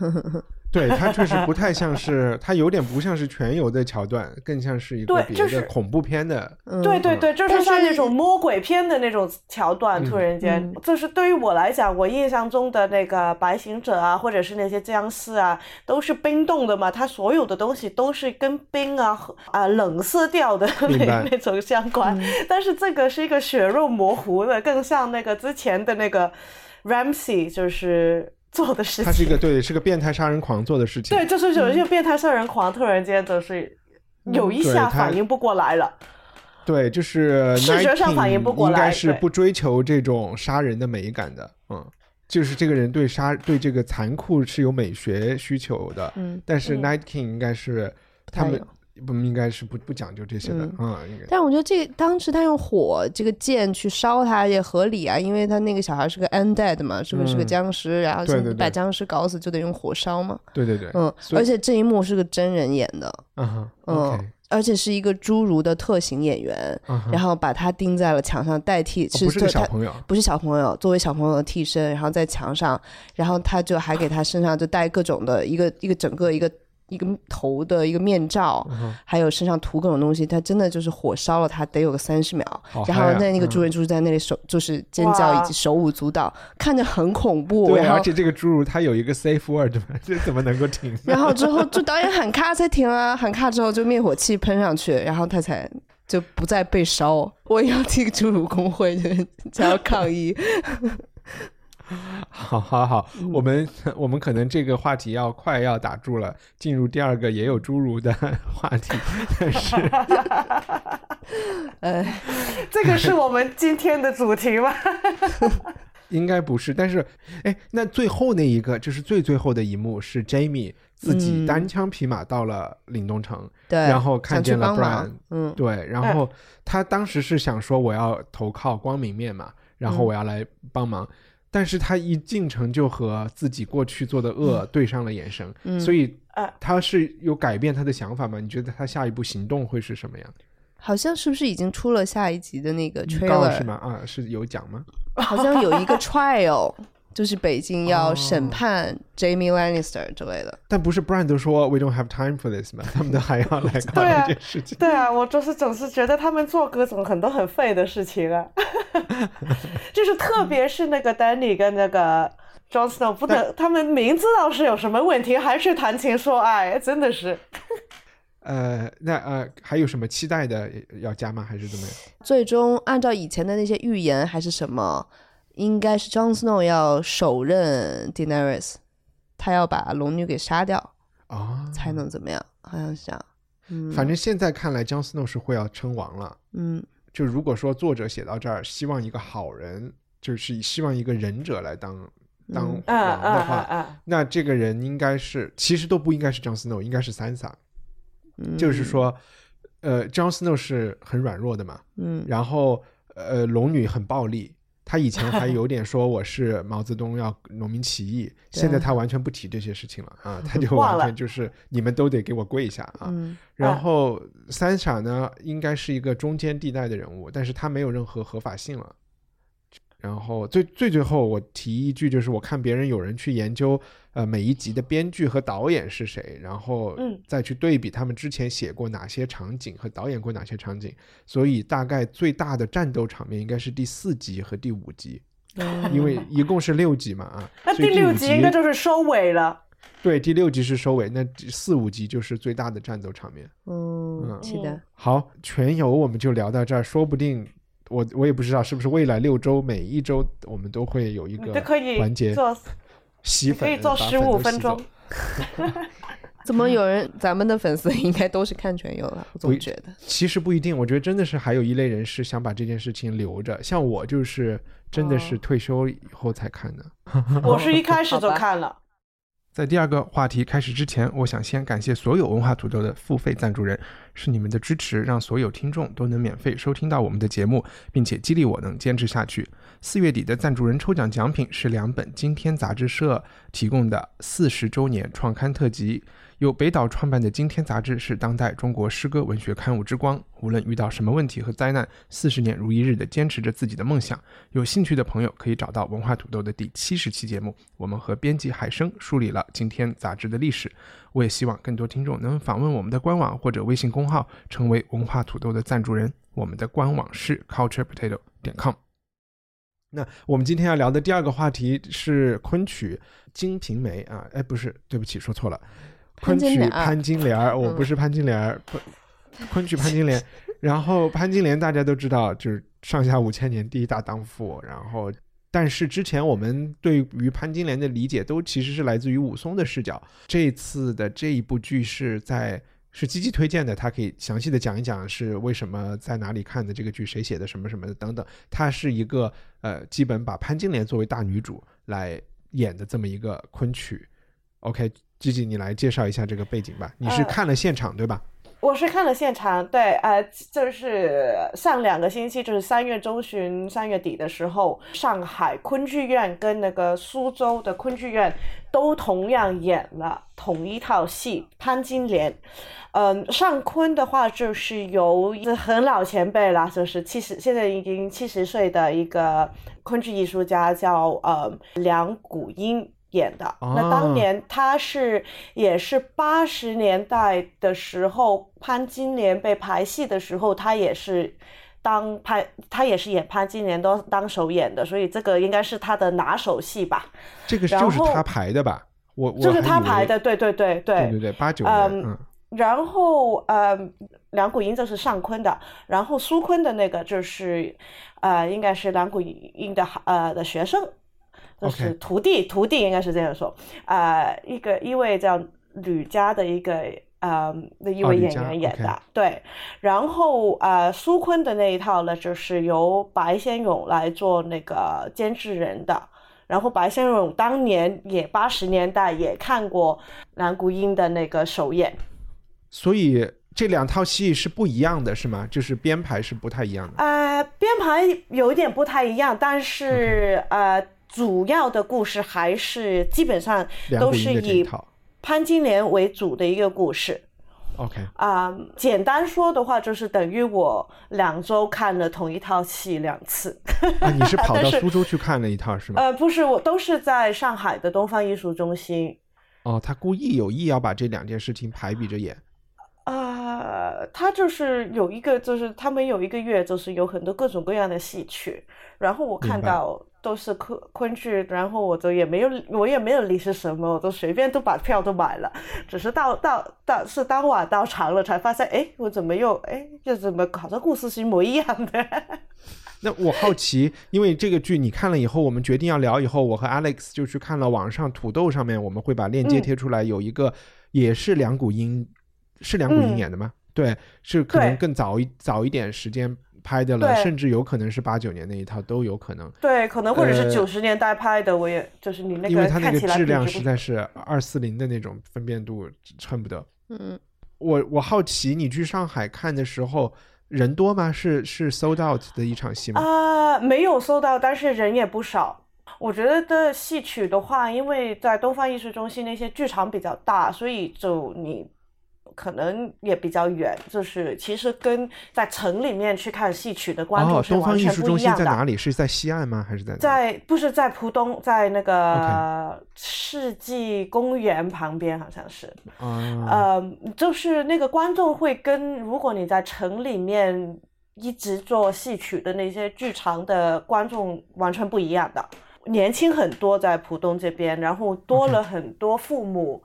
对它确实不太像是，它有点不像是全游的桥段，更像是一个别对就是的恐怖片的。对对对，就是像那种魔鬼片的那种桥段，突然间，嗯就是对于我来讲，我印象中的那个白行者啊，或者是那些僵尸啊，都是冰冻的嘛，它所有的东西都是跟冰啊啊冷色调的那那种相关，但是这个是一个血肉模糊的，更像那个之前的那个 Ramsey 就是做的事情。他是一个对，是个变态杀人狂做的事情。对，就是有一些变态杀人狂，突然间就是有一下反应不过来了。对，就是视觉上反应不过来应该是不追求这种杀人的美感的，嗯，就是这个人对杀对这个残酷是有美学需求的，嗯，但是嗯 Night King 应该是他们不应该是不不讲究这些的，嗯。嗯，应该。但我觉得这当时他用火这个剑去烧他也合理啊，因为他那个小孩是个 undead 嘛，是不、是个嗯。僵尸，然后对对对。想把僵尸搞死就得用火烧嘛。对对对，嗯，而且这一幕是个真人演的，嗯哼嗯而且是一个侏儒的特型演员，嗯，然后把他钉在了墙上代替，哦不是个他小朋友，不是小朋友，作为小朋友的替身，然后在墙上，然后他就还给他身上就带各种的一个一个整个一个一个头的一个面罩，嗯还有身上涂各种东西，他真的就是火烧了他，得有个三十秒，然后那那个嗯主人就是在那里手就是尖叫以及手舞足蹈，看着很恐怖，对，而且这个侏儒他有一个 safe word 嘛，这怎么能够停？然后之后就导演喊咔才停啊，喊咔之后就灭火器喷上去，然后他才就不再被烧。我也要替 侏儒工会就是想要抗议。好好好，嗯我们 我们可能这个话题要快要打住了，进入第二个也有侏儒的话题，但是呃，这个是我们今天的主题吗？应该不是。但是，哎，那最后那一个就是最最后的一幕是 Jamie 自己嗯单枪匹马到了岭东城，对，然后看见了 Brian，嗯，对，然后他当时是想说我要投靠光明面嘛，然后嗯我要来帮忙。但是他一进城就和自己过去做的恶对上了眼神，嗯所以呃他是有改变他的想法吗？你觉得他下一步行动会是什么样？好像是不是已经出了下一集的那个预告是 trailer？吗？啊，是有讲吗？好像有一个 trial，就是北京要哦审判 Jamie Lannister 之类的。但不是 Brian 都说 We don't have time for this 吗？他们都还要来搞对啊这件事情。对啊，我就是总是觉得他们做各种很多很废的事情啊，就是特别是那个 Danny 跟那个 Jon Snow 不能，他们明知道是有什么问题，还是谈情说爱，真的是。呃，那呃还有什么期待的要加吗？还是怎么样？最终按照以前的那些预言还是什么，应该是 Jon Snow 要手刃 Daenerys，他要把龙女给杀掉啊、才能怎么样？好像是这样。嗯，反正现在看来，Jon Snow 是会要称王了。嗯就如果说作者写到这儿，希望一个好人，就是希望一个忍者来当当王的嗯话，嗯那这个人应该是，其实都不应该是 Jon Snow，应该是 Sansa。嗯，就是说，呃，Jon Snow 是很软弱的嘛，嗯然后呃，龙女很暴力。他以前还 有点说我是毛泽东要农民起义，现在他完全不提这些事情了啊，他就完全就是你们都得给我跪下啊。嗯然后三傻呢，应该是一个中间地带的人物，但是他没有任何合法性了。然后最最最后，我提一句，就是我看别人有人去研究，呃，每一集的编剧和导演是谁，然后嗯再去对比他们之前写过哪些场景和导演过哪些场景，所以大概最大的战斗场面应该是第四集和第五集，嗯因为一共是六集嘛啊，那第六集应该就是收尾了。对第六集是收尾，那四五集就是最大的战斗场面。嗯，嗯期待。好，全游我们就聊到这儿，说不定我我也不知道是不是未来六周每一周我们都会有一个你都可以环节做，洗粉，可以做把十五分钟。怎么有人？咱们的粉丝应该都是看全游了，我不总觉得。其实不一定，我觉得真的是还有一类人是想把这件事情留着，像我就是真的是哦退休以后才看的。我是一开始就看了。在第二个话题开始之前，我想先感谢所有文化土豆的付费赞助人，是你们的支持，让所有听众都能免费收听到我们的节目，并且激励我能坚持下去。四月底的赞助人抽奖奖品是两本今天杂志社提供的四十周年创刊特辑，由北岛创办的《今天》杂志是当代中国诗歌文学刊物之光。无论遇到什么问题和灾难，四十年如一日的坚持着自己的梦想。有兴趣的朋友可以找到文化土豆的第七十期节目，我们和编辑海生梳理了《今天》杂志的历史。我也希望更多听众能访问我们的官网或者微信公号，成为文化土豆的赞助人。我们的官网是 culturepotato 点 com。那我们今天要聊的第二个话题是昆曲《金瓶梅》啊，哎，不是，对不起，说错了，昆曲《潘金莲儿》，我不是潘金莲，昆昆曲《潘金莲 》。然后潘金莲大家都知道，就是上下五千年第一大荡妇。然后，但是之前我们对于潘金莲的理解都其实是来自于武松的视角。这次的这一部剧是在。是积极推荐的，他可以详细的讲一讲是为什么在哪里看的这个剧，谁写的什么什么的等等。它是一个呃，基本把潘金莲作为大女主来演的这么一个昆曲。OK，吉吉，你来介绍一下这个背景吧。你是看了现场对吧？我是看了现场，对，呃，就是上两个星期，就是三月中旬、三月底的时候，上海昆剧院跟那个苏州的昆剧院都同样演了同一套戏《潘金莲》。嗯，上昆的话就是由很老前辈了，就是七十，现在已经七十岁的一个昆剧艺术家，叫呃梁谷英。演的那当年他是也是八十年代的时候，潘金莲被排戏的时候，他也是当潘，他也是演潘金莲都当首演的，所以这个应该是他的拿手戏吧。这个就是他排的吧？我就是他排的，对对对对对对，八九年。嗯，然后呃，梁谷英这是尚昆的，然后苏昆的那个就是呃，应该是梁谷英的呃的学生。就是徒弟，徒弟应该是这样说，呃，一个一位叫吕家的一个呃的一位演员演的，对，然后呃苏坤的那一套呢，就是由白先勇来做那个监制人的，然后白先勇当年也八十年代也看过蓝谷英的那个首演，所以这两套戏是不一样的，是吗？就是编排是不太一样的。呃，编排有一点不太一样，但是呃。主要的故事还是基本上都是以潘金莲为主的一个故事。OK 啊，简单说的话，就是等于我两周看了同一套戏两次。啊，你是跑到 苏州去看了一套是吗？呃，不是，我都是在上海的东方艺术中心。哦，他故意有意要把这两件事情排比着演。啊，他就是有一个，就是他们有一个月，就是有很多各种各样的戏曲，然后我看到。都是昆昆剧，然后我都也没有，我也没有理是什么，我都随便都把票都买了，只是到到到是当晚到场了才发现，哎，我怎么又哎，又怎么搞的故事是一模一样的？那我好奇，因为这个剧你看了以后，我们决定要聊以后，我和 Alex 就去看了网上土豆上面，我们会把链接贴出来，有一个也是梁谷音，是梁谷音演的吗？对，是可能更早一早一点时间。拍的了，甚至有可能是八九年那一套都有可能。对，可能或者是九十年代拍的，我也就是你那个，因为它那个质量实在是二四零的那种分辨度，恨不得。嗯，我我好奇，你去上海看的时候人多吗？是是 sold out 的一场戏吗？啊，没有 sold out，但是人也不少。我觉得的戏曲的话，因为在东方艺术中心那些剧场比较大，所以就你。可能也比较远，就是其实跟在城里面去看戏曲的观众是完全不一样的。在哪里？是在西岸吗？还是在？在不是在浦东，在那个世纪公园旁边，好像是。呃，就是那个观众会跟如果你在城里面一直做戏曲的那些剧场的观众完全不一样的，年轻很多在浦东这边，然后多了很多父母。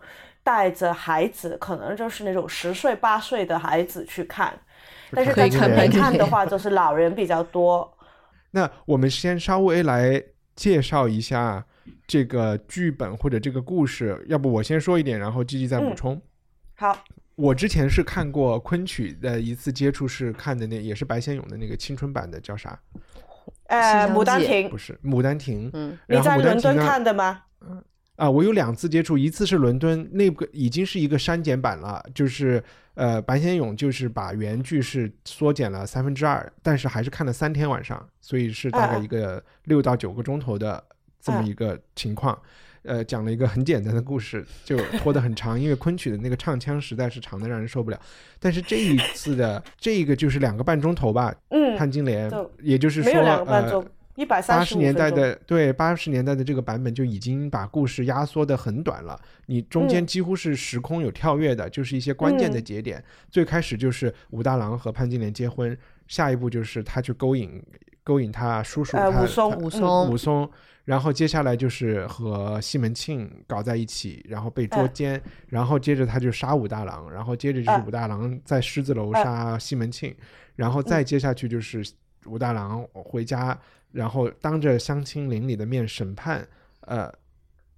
带着孩子，可能就是那种十岁八岁的孩子去看，但是在城里看的话，就是老人比较多。那我们先稍微来介绍一下这个剧本或者这个故事，要不我先说一点，然后继续再补充。好，我之前是看过昆曲的一次接触，是看的那也是白先勇的那个青春版的，叫啥？呃，《牡丹亭》不是《牡丹亭》。嗯，你在伦敦看的吗？嗯。啊，我有两次接触，一次是伦敦，那个已经是一个删减版了，就是呃，白先勇就是把原剧是缩减了三分之二，但是还是看了三天晚上，所以是大概一个六到九个钟头的这么一个情况。呃，讲了一个很简单的故事，就拖得很长，因为昆曲的那个唱腔实在是长的让人受不了。但是这一次的这个就是两个半钟头吧，嗯，潘金莲，也就是说，呃，，一百三八十年代的对八十年代的这个版本就已经把故事压缩的很短了，你中间嗯。几乎是时空有跳跃的，就是一些关键的嗯。节点。最开始就是武大郎和潘金莲结婚，下一步就是他去勾引勾引他叔叔他呃武松武松。武松，然后接下来就是和西门庆搞在一起，然后被捉嗯奸，然后接着他就杀武大郎，然后接着就是嗯武大郎在狮子楼嗯杀西门庆，然后再接下去就是武大郎回家，然后当着乡亲邻里的面审判，呃，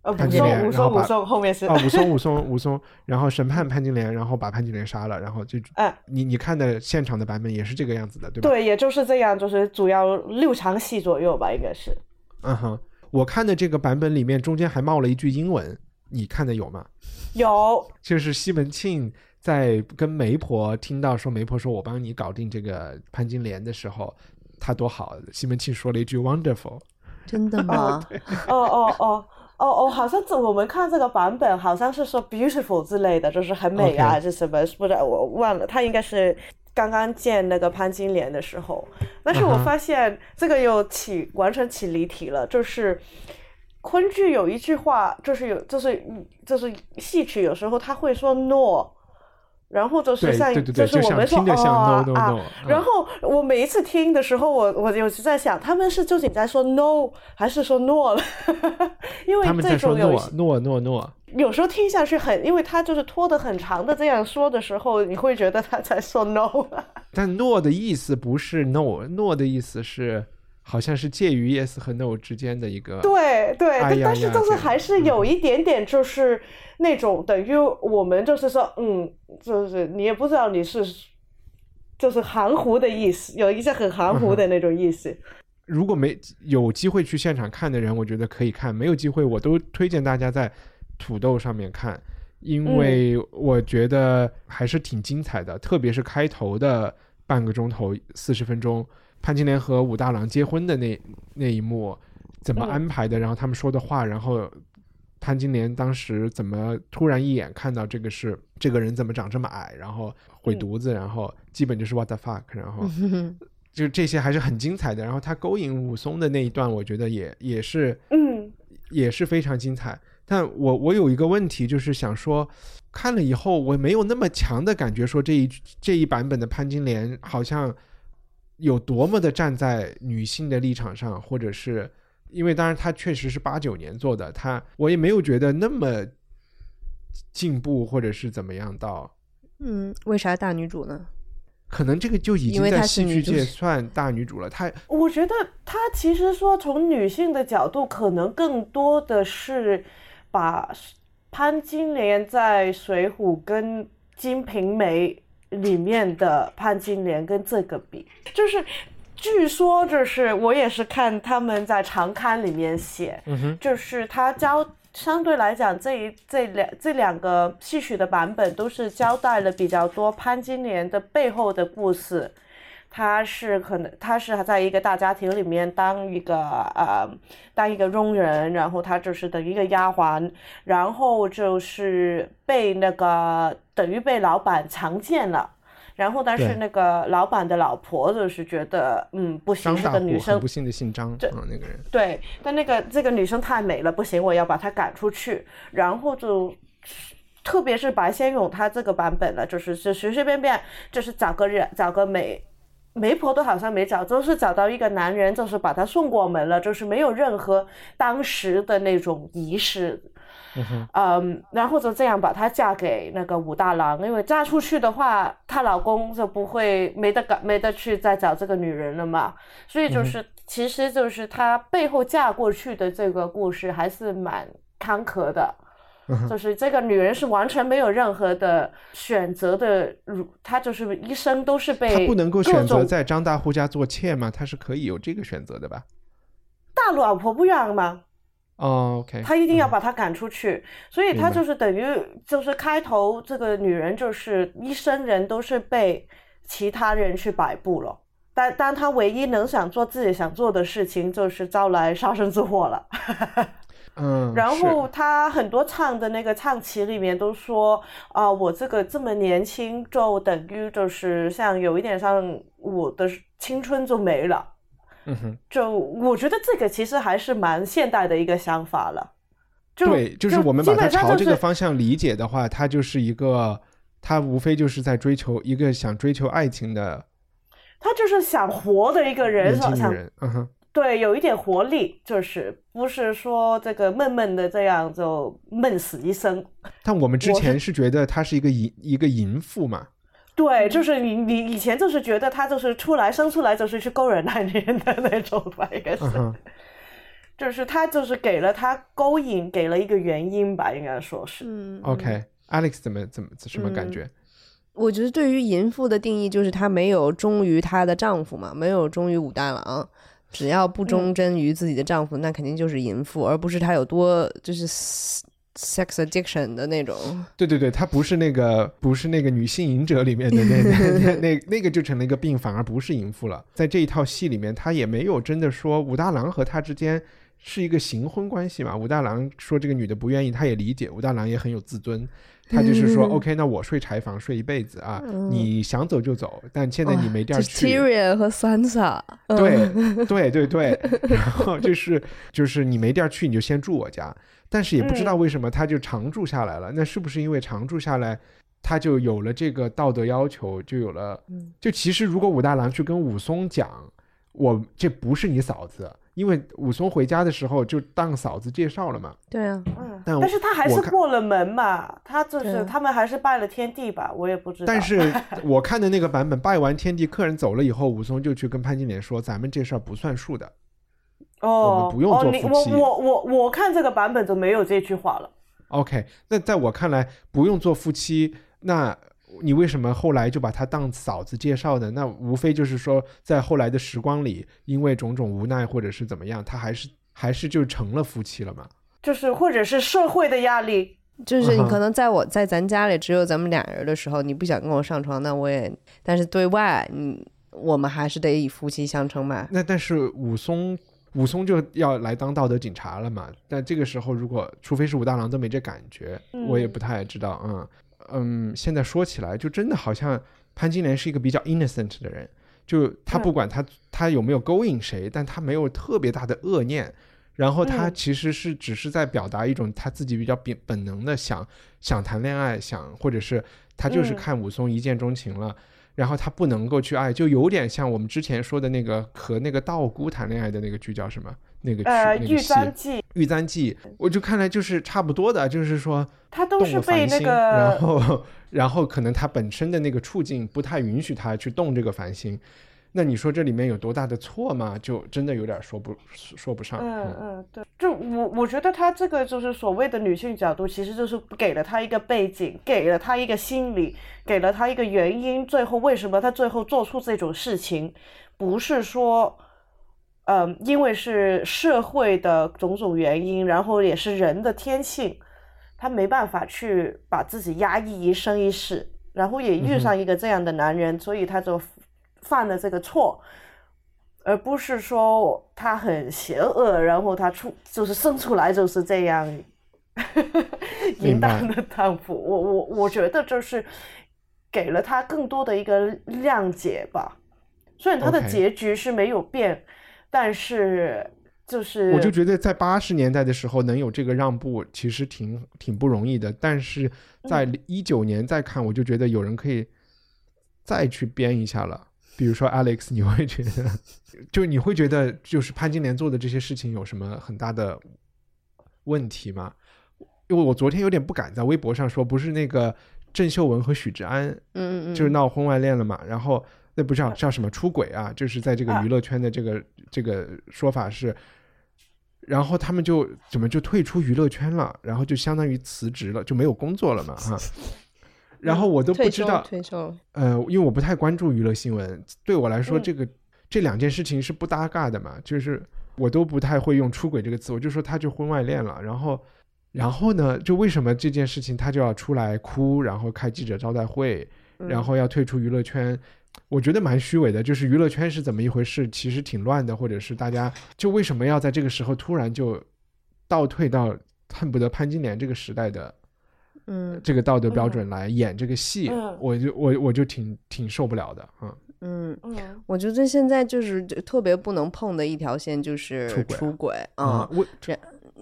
呃，潘武松武松武松后面是哦，武松武松武松，然后审判潘金莲，然后把潘金莲杀了，然后就嗯你你看的现场的版本也是这个样子的，对吧？对，也就是这样，就是主要六场戏左右吧，应该是。嗯哼，我看的这个版本里面中间还冒了一句英文，你看的有吗？有，就是西门庆在跟媒婆听到说媒婆说我帮你搞定这个潘金莲的时候，他多好，西门庆说了一句 wonderful。真的吗？哦哦哦哦哦，好像这我们看这个版本，好像是说 beautiful 之类的，就是很美啊还是什么？不知道，我忘了。他应该是刚刚见那个潘金莲的时候，但是我发现这个又起完全起离题了，就是。昆剧有一句话，就是有，就是就是戏曲有时候他会说 no，然后就是像对对对对，是我们说 no no 啊 no，然后我每一次听的时候，我我有时在想，他们是究竟在说 no 还是说 no 了？因为他们在说这种有诺诺诺诺，有时候听下去很，因为他就是拖得很长的这样说的时候，你会觉得他在说 no。但 no 的意思不是 no，no 的意思是好像是介于 yes 和 no 之间的一个。对对，哎但但是就是还是有一点点就是那种等于我们就是说，嗯，就是你也不知道你是。就是含糊的意思，有一些很含糊的那种意思。如果没有机会去现场看的人，我觉得可以看；没有机会，我都推荐大家在土豆上面看，因为我觉得还是挺精彩的，特别是开头的半个钟头、四十分钟，潘金莲和武大郎结婚的那那一幕怎么嗯安排的，然后他们说的话，然后潘金莲当时怎么突然一眼看到这个是这个人怎么长这么矮，然后毁犊子，然后基本就是 what the fuck，然后。就这些还是很精彩的。然后他勾引武松的那一段，我觉得也也是嗯也是非常精彩。但我我有一个问题，就是想说，看了以后我没有那么强的感觉，说这一这一版本的潘金莲好像有多么的站在女性的立场上，或者是因为当然他确实是八九年做的，他我也没有觉得那么进步或者是怎么样到。嗯，为啥大女主呢？可能这个就已经在戏剧界算大女主了，她我觉得她其实说从女性的角度，可能更多的是把潘金莲在《水浒》跟《金瓶梅》里面的潘金莲跟这个比，就是据说就是我也是看他们在长刊里面写，嗯哼，就是他交相对来讲这一这两这两个戏曲的版本都是交代了比较多潘金莲的背后的故事。她是可能，她是在一个大家庭里面当一个呃，当一个佣人，然后她就是等于一个丫鬟，然后就是被那个等于被老板强奸了，然后但是那个老板的老婆就是觉得嗯不行，这个女生不幸的姓张，那个人，对，但那个这个女生太美了，不行，我要把她赶出去。然后就，特别是白先勇他这个版本了，就是是随随便便就是找个人找个媒媒婆都好像没找，都是找到一个男人，就是把他送过门了，就是没有任何当时的那种仪式。嗯，嗯，然后就这样把她嫁给那个武大郎，因为嫁出去的话，她老公就不会没得赶没得去再找这个女人了嘛，所以就是、其实就是她背后嫁过去的这个故事还是蛮坎坷的。就是这个女人是完全没有任何的选择的，如她就是一生都是被她不能够选择在张大户家做妾吗？她是可以有这个选择的吧？大老婆不让吗？哦，OK，他一定要嗯把她赶出去，所以他就是等于就是开头这个女人就是一生人都是被其他人去摆布了。但但他唯一能想做自己想做的事情，就是招来杀身之祸了。嗯，然后是他很多唱的那个唱词里面都说啊、我这个这么年轻，就等于就是像有一点像我的青春就没了。嗯哼，就我觉得这个其实还是蛮现代的一个想法了。就对，就是我们把它朝这个方向理解的话，它就是一个，它无非就是在追求一个想追求爱情的他就是想活的一个人，年人。嗯哼，对有一点活力，就是不是说这个闷闷的这样就闷死一生。但我们之前是觉得他是一个淫一个淫妇嘛，对，就是你你以前就是觉得他就是出来生出来就是去勾人男人的那种吧，应该是。嗯，就是他就是给了他勾引，给了一个原因吧，应该说是。嗯 OK，Alex 怎么怎么什么感嗯觉？我觉得对于淫妇的定义就是她没有忠于她的丈夫嘛，没有忠于武大郎。只要不忠贞于自己的丈夫，那肯定就是淫妇，而不是她有多就是 sex addiction 的那种。对对对，她不是那个不是那个女性瘾者里面的那 那那那那个就成了一个病，反而不是淫妇了。在这一套戏里面，他也没有真的说武大郎和他之间是一个行婚关系嘛。武大郎说这个女的不愿意，他也理解，武大郎也很有自尊。他就是说，OK，那我睡柴房睡一辈子啊，你想走就走，但现在你没地儿去。Tyrion 和 Sansa，嗯对对对对，然后就是就是你没地儿去，你就先住我家。但是也不知道为什么他就常住下来了，那是不是因为常住下来，他就有了这个道德要求，就有了？就其实如果武大郎去跟武松讲，我这不是你嫂子，因为武松回家的时候就当嫂子介绍了嘛。对啊，嗯，但但是他还是过了门嘛，他就是他们还是拜了天地吧，我也不知道。但是我看的那个版本，拜完天地，客人走了以后，武松就去跟潘金莲说：“咱们这事儿不算数的。”我哦，们不用做夫妻我我我我看这个版本就没有这句话了。OK，那在我看来，不用做夫妻，那你为什么后来就把她当嫂子介绍呢？那无非就是说，在后来的时光里，因为种种无奈或者是怎么样，他还是还是就成了夫妻了嘛？就是或者是社会的压力，就是你可能在我在咱家里只有咱们俩人的时候，你不想跟我上床，那我也，但是对外，你我们还是得以夫妻相称嘛。那但是武松，武松就要来当道德警察了嘛？但这个时候，如果除非是武大郎都没这感觉，我也不太知道。嗯嗯，现在说起来，就真的好像潘金莲是一个比较 innocent 的人，就他不管他他有没有勾引谁，但他没有特别大的恶念。然后他嗯其实是只是在表达一种他自己比较本本能的想想谈恋爱，想或者是他就是嗯看武松一见钟情了，然后他不能够去爱，就有点像我们之前说的那个和那个道姑谈恋爱的那个剧叫什么？那个剧、呃，玉簪记，玉簪记》，我就看来就是差不多的，就是说他都是被那了凡心，然后 然后可能他本身的那个处境不太允许他去动这个凡心。那你说这里面有多大的错吗？就真的有点说不说不上。嗯嗯，对，就我我觉得他这个就是所谓的女性角度，其实就是给了他一个背景，给了他一个心理，给了他一个原因，最后为什么他最后做出这种事情，不是说，嗯、因为是社会的种种原因，然后也是人的天性，他没办法去把自己压抑一生一世，然后也遇上一个这样的男人，所以他就犯了这个错。而不是说他很邪恶，然后他出就是生出来就是这样淫荡的丈夫。我我我觉得就是给了他更多的一个谅解吧。虽然他的结局是没有变但是就是我就觉得在八十年代的时候能有这个让步，其实挺挺不容易的。但是在嗯一九年再看，我就觉得有人可以再去编一下了。比如说 Alex，你会觉得，就你会觉得，就是潘金莲做的这些事情有什么很大的问题吗？因为我昨天有点不敢在微博上说，不是那个郑秀文和许志安嗯嗯嗯，就是闹婚外恋了嘛，然后那不叫叫什么出轨啊，就是在这个啊娱乐圈的这个这个说法是，然后他们就怎么就退出娱乐圈了，然后就相当于辞职了，就没有工作了嘛哈。然后我都不知道，退休，呃，因为我不太关注娱乐新闻，对我来说嗯这个、这两件事情是不搭嘎的嘛，就是我都不太会用出轨这个词，我就说他就婚外恋了，然后。然后呢？就为什么这件事情他就要出来哭，然后开记者招待会，然后要退出娱乐圈？我觉得蛮虚伪的，就是娱乐圈是怎么一回事，其实挺乱的，或者是大家就为什么要在这个时候突然就倒退到恨不得潘金莲这个时代的嗯。这个道德标准来演这个戏，嗯。我就我我就挺挺受不了的啊。嗯，嗯。我觉得现在就是特别不能碰的一条线就是出轨啊。出轨啊啊，，我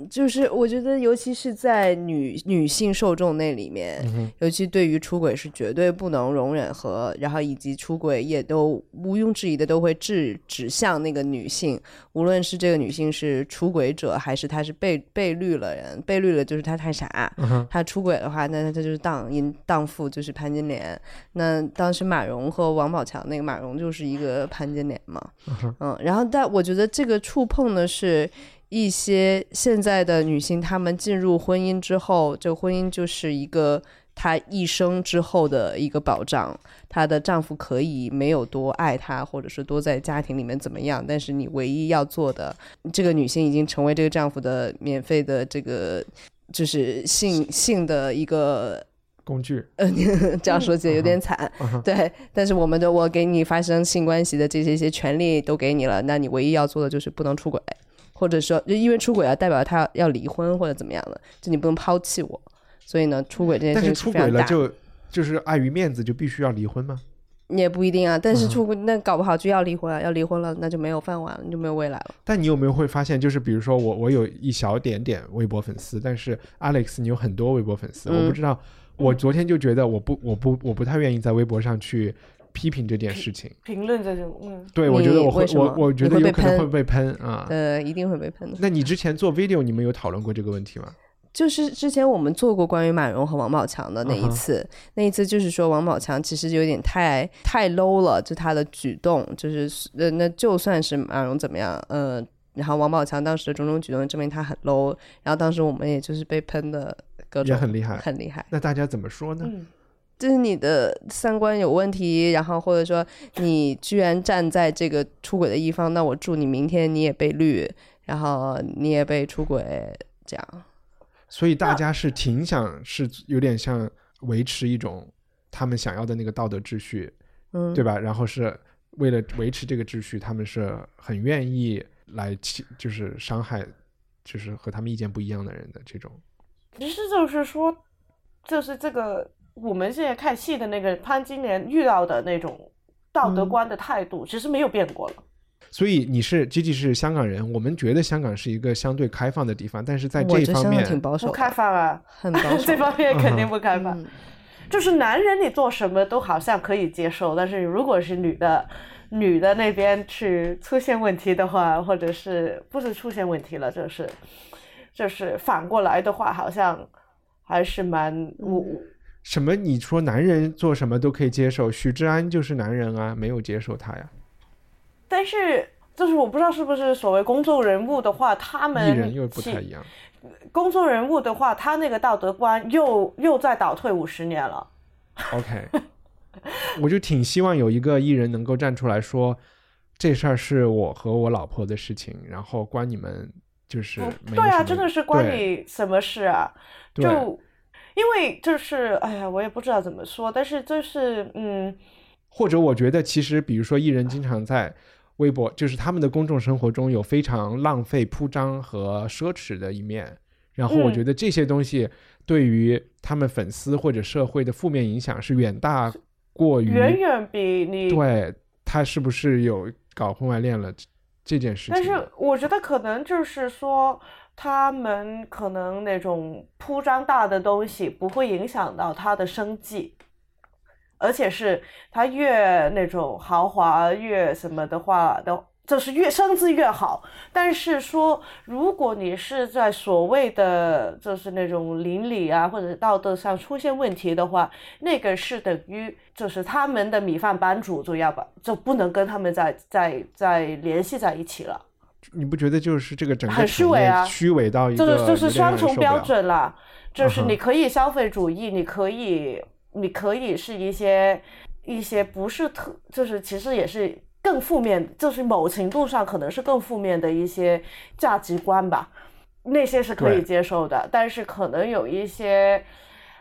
就是我觉得尤其是在女女性受众那里面，嗯尤其对于出轨是绝对不能容忍和，然后以及出轨也都毋庸置疑的都会指指向那个女性，无论是这个女性是出轨者，还是她是被被绿了人，被绿了就是她太傻，嗯她出轨的话，那她就是荡淫荡妇，就是潘金莲。那当时马蓉和王宝强那个马蓉就是一个潘金莲嘛，嗯，然后但我觉得这个触碰的是。一些现在的女性，她们进入婚姻之后，这婚姻就是一个她一生之后的一个保障。她的丈夫可以没有多爱她，或者是多在家庭里面怎么样，但是你唯一要做的，这个女性已经成为这个丈夫的免费的这个就是性性的一个工具，呃，这样说起来有点惨，嗯对。但是我们的我给你发生性关系的这些些权利都给你了，那你唯一要做的就是不能出轨，或者说就因为出轨啊，代表他要离婚或者怎么样的，就你不能抛弃我。所以呢，出轨这件但事是出轨了就就是碍于面子就必须要离婚吗？也不一定啊。但是嗯出轨那搞不好就要离婚啊，要离婚了那就没有饭碗了，你就没有未来了。但你有没有会发现，就是比如说我我有一小点点微博粉丝，但是 Alex 你有很多微博粉丝，嗯我不知道。我昨天就觉得我不我不我不太愿意在微博上去批评这件事情。评论这种，嗯，对，我觉得我会我我觉你会被得有可能喷会被喷啊。呃，一定会被喷的。那你之前做 video，你们有讨论过这个问题吗？就是之前我们做过关于马蓉和王宝强的那一次那一次就是说王宝强其实有点太太 low 了，就他的举动，就是呃，那就算是马蓉怎么样，呃，然后王宝强当时的种种举动证明他很 low，然后当时我们也就是被喷的各也很厉害。很厉害，那大家怎么说呢？嗯，就是你的三观有问题，然后或者说你居然站在这个出轨的一方，那我祝你明天你也被绿，然后你也被出轨，这样。所以大家是挺想是有点像维持一种他们想要的那个道德秩序，嗯，对吧？然后是为了维持这个秩序，他们是很愿意来欺，就是伤害，就是和他们意见不一样的人的这种。其实就是说，就是这个我们现在看戏的那个潘金莲遇到的那种道德嗯观的态度，其实没有变过了。所以你是 Gigi 是香港人，我们觉得香港是一个相对开放的地方，但是在这一方觉得香港挺面，不开放啊，很保 守。这方面肯定不开放。嗯就是男人你做什么都好像可以接受，但是如果是女的，女的那边去出现问题的话，或者是不是出现问题了，就是就是反过来的话，好像还是蛮我什么你说男人做什么都可以接受，许志安就是男人啊，没有接受他呀。但是就是我不知道是不是所谓公众人物的话，他们艺人又不太一样。公众人物的话，他那个道德观又又在倒退五十年了。OK，我就挺希望有一个艺人能够站出来说，这事儿是我和我老婆的事情，然后关你们就是没对啊，真的是关你什么事啊？对就因为就是哎呀，我也不知道怎么说，但是就是嗯，或者我觉得其实比如说艺人经常在微博，就是他们的公众生活中有非常浪费、铺张和奢侈的一面，然后我嗯觉得这些东西对于他们粉丝或者社会的负面影响是远大过于远远比你对他是不是有搞婚外恋了这这件事情。但是我觉得可能就是说，他们可能那种铺张大的东西不会影响到他的生计，而且是他越那种豪华越什么的话的。就是越生字越好，但是说，如果你是在所谓的就是那种邻里啊或者道德上出现问题的话，那个是等于就是他们的米饭班主就要把就不能跟他们在在在联系在一起了。你不觉得就是这个整个很虚伪啊虚伪到一个就是双重标准啦，就是你可以消费主义，你可以你可以是一些一些不是特，就是其实也是更负面，就是某程度上可能是更负面的一些价值观吧，那些是可以接受的，但是可能有一些。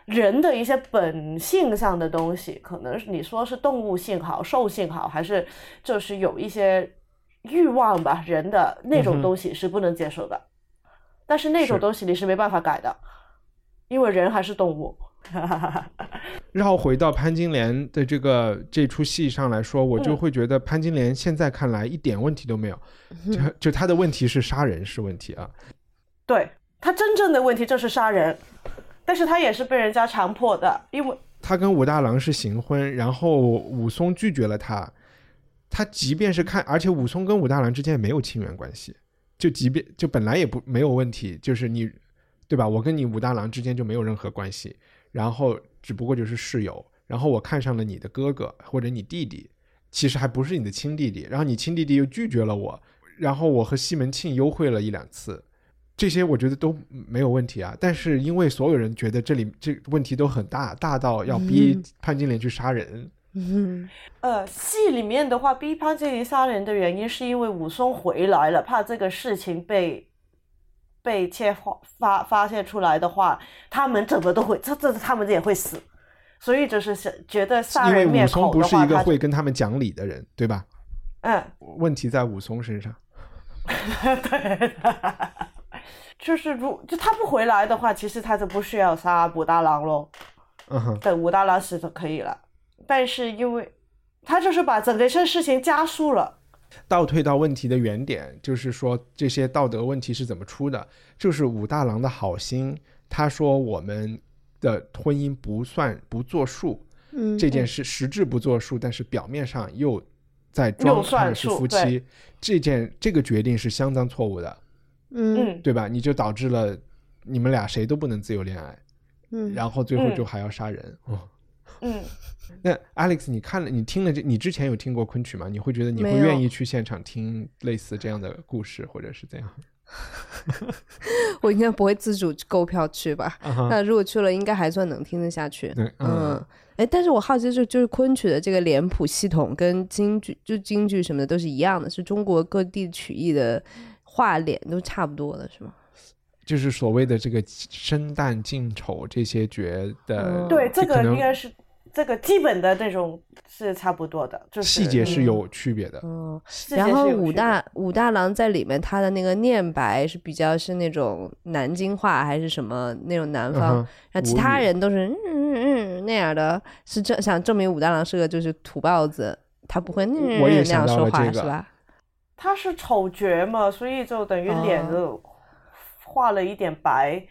人的一些本性上的东西，可能你说是动物性好、兽性好，还是就是有一些欲望吧，人的那种东西是不能接受的。但是那种东西你是没办法改的，因为人还是动物。绕回到潘金莲的这个这出戏上来说，我就会觉得潘金莲现在看来一点问题都没有，就就他的问题是杀人是问题啊。对他真正的问题就是杀人，但是他也是被人家强迫的，因为他跟武大郎是行婚，然后武松拒绝了他，他即便是看，而且武松跟武大郎之间也没有亲缘关系，就即便就本来也不没有问题，就是你对吧？我跟你武大郎之间就没有任何关系。然后只不过就是室友，然后我看上了你的哥哥或者你弟弟，其实还不是你的亲弟弟，然后你亲弟弟又拒绝了我，然后我和西门庆幽会了一两次，这些我觉得都没有问题啊。但是因为所有人觉得这里这问题都很大，大到要逼潘金莲去杀人。嗯，呃，戏里面的话逼潘金莲杀人的原因是因为武松回来了，怕这个事情被。被切发发发现出来的话，他们怎么都会，这这他们也会死，所以就是是觉得杀人灭口的话，不是一个会跟他们讲理的人，对吧？嗯，问题在武松身上。对，就是如就他不回来的话，其实他就不需要杀武大郎喽。嗯哼，等武大郎死就可以了。但是因为他就是把整个这事情加速了。倒退到问题的原点，就是说这些道德问题是怎么出的？就是武大郎的好心，他说我们的婚姻不算不作数，嗯，这件事实质不作数，但是表面上又在装他们是夫妻，这件这个决定是相当错误的，嗯，对吧？你就导致了你们俩谁都不能自由恋爱，嗯，然后最后就还要杀人，哦，嗯。那 Alex，你看了，你听了这，你之前有听过昆曲吗？你会觉得你会愿意去现场听类似这样的故事，或者是怎样？我应该不会自主购票去吧？那如果去了，应该还算能听得下去。嗯，哎，但是我好奇就就是昆曲的这个脸谱系统跟京剧，就京剧什么的都是一样的，是中国各地曲艺的画脸都差不多的，是吗？就是所谓的这个生旦净丑这些角的，对，这个应该是。这个基本的那种是差不多的，就是细节是有区别的。嗯，然后武大武大郎在里面，他的那个念白是比较是那种南京话还是什么那种南方，然后其他人都是嗯嗯嗯那样的，是证想证明武大郎是个就是土包子，他不会嗯那样说话是吧？他是丑角嘛，所以就等于脸就画了一点白。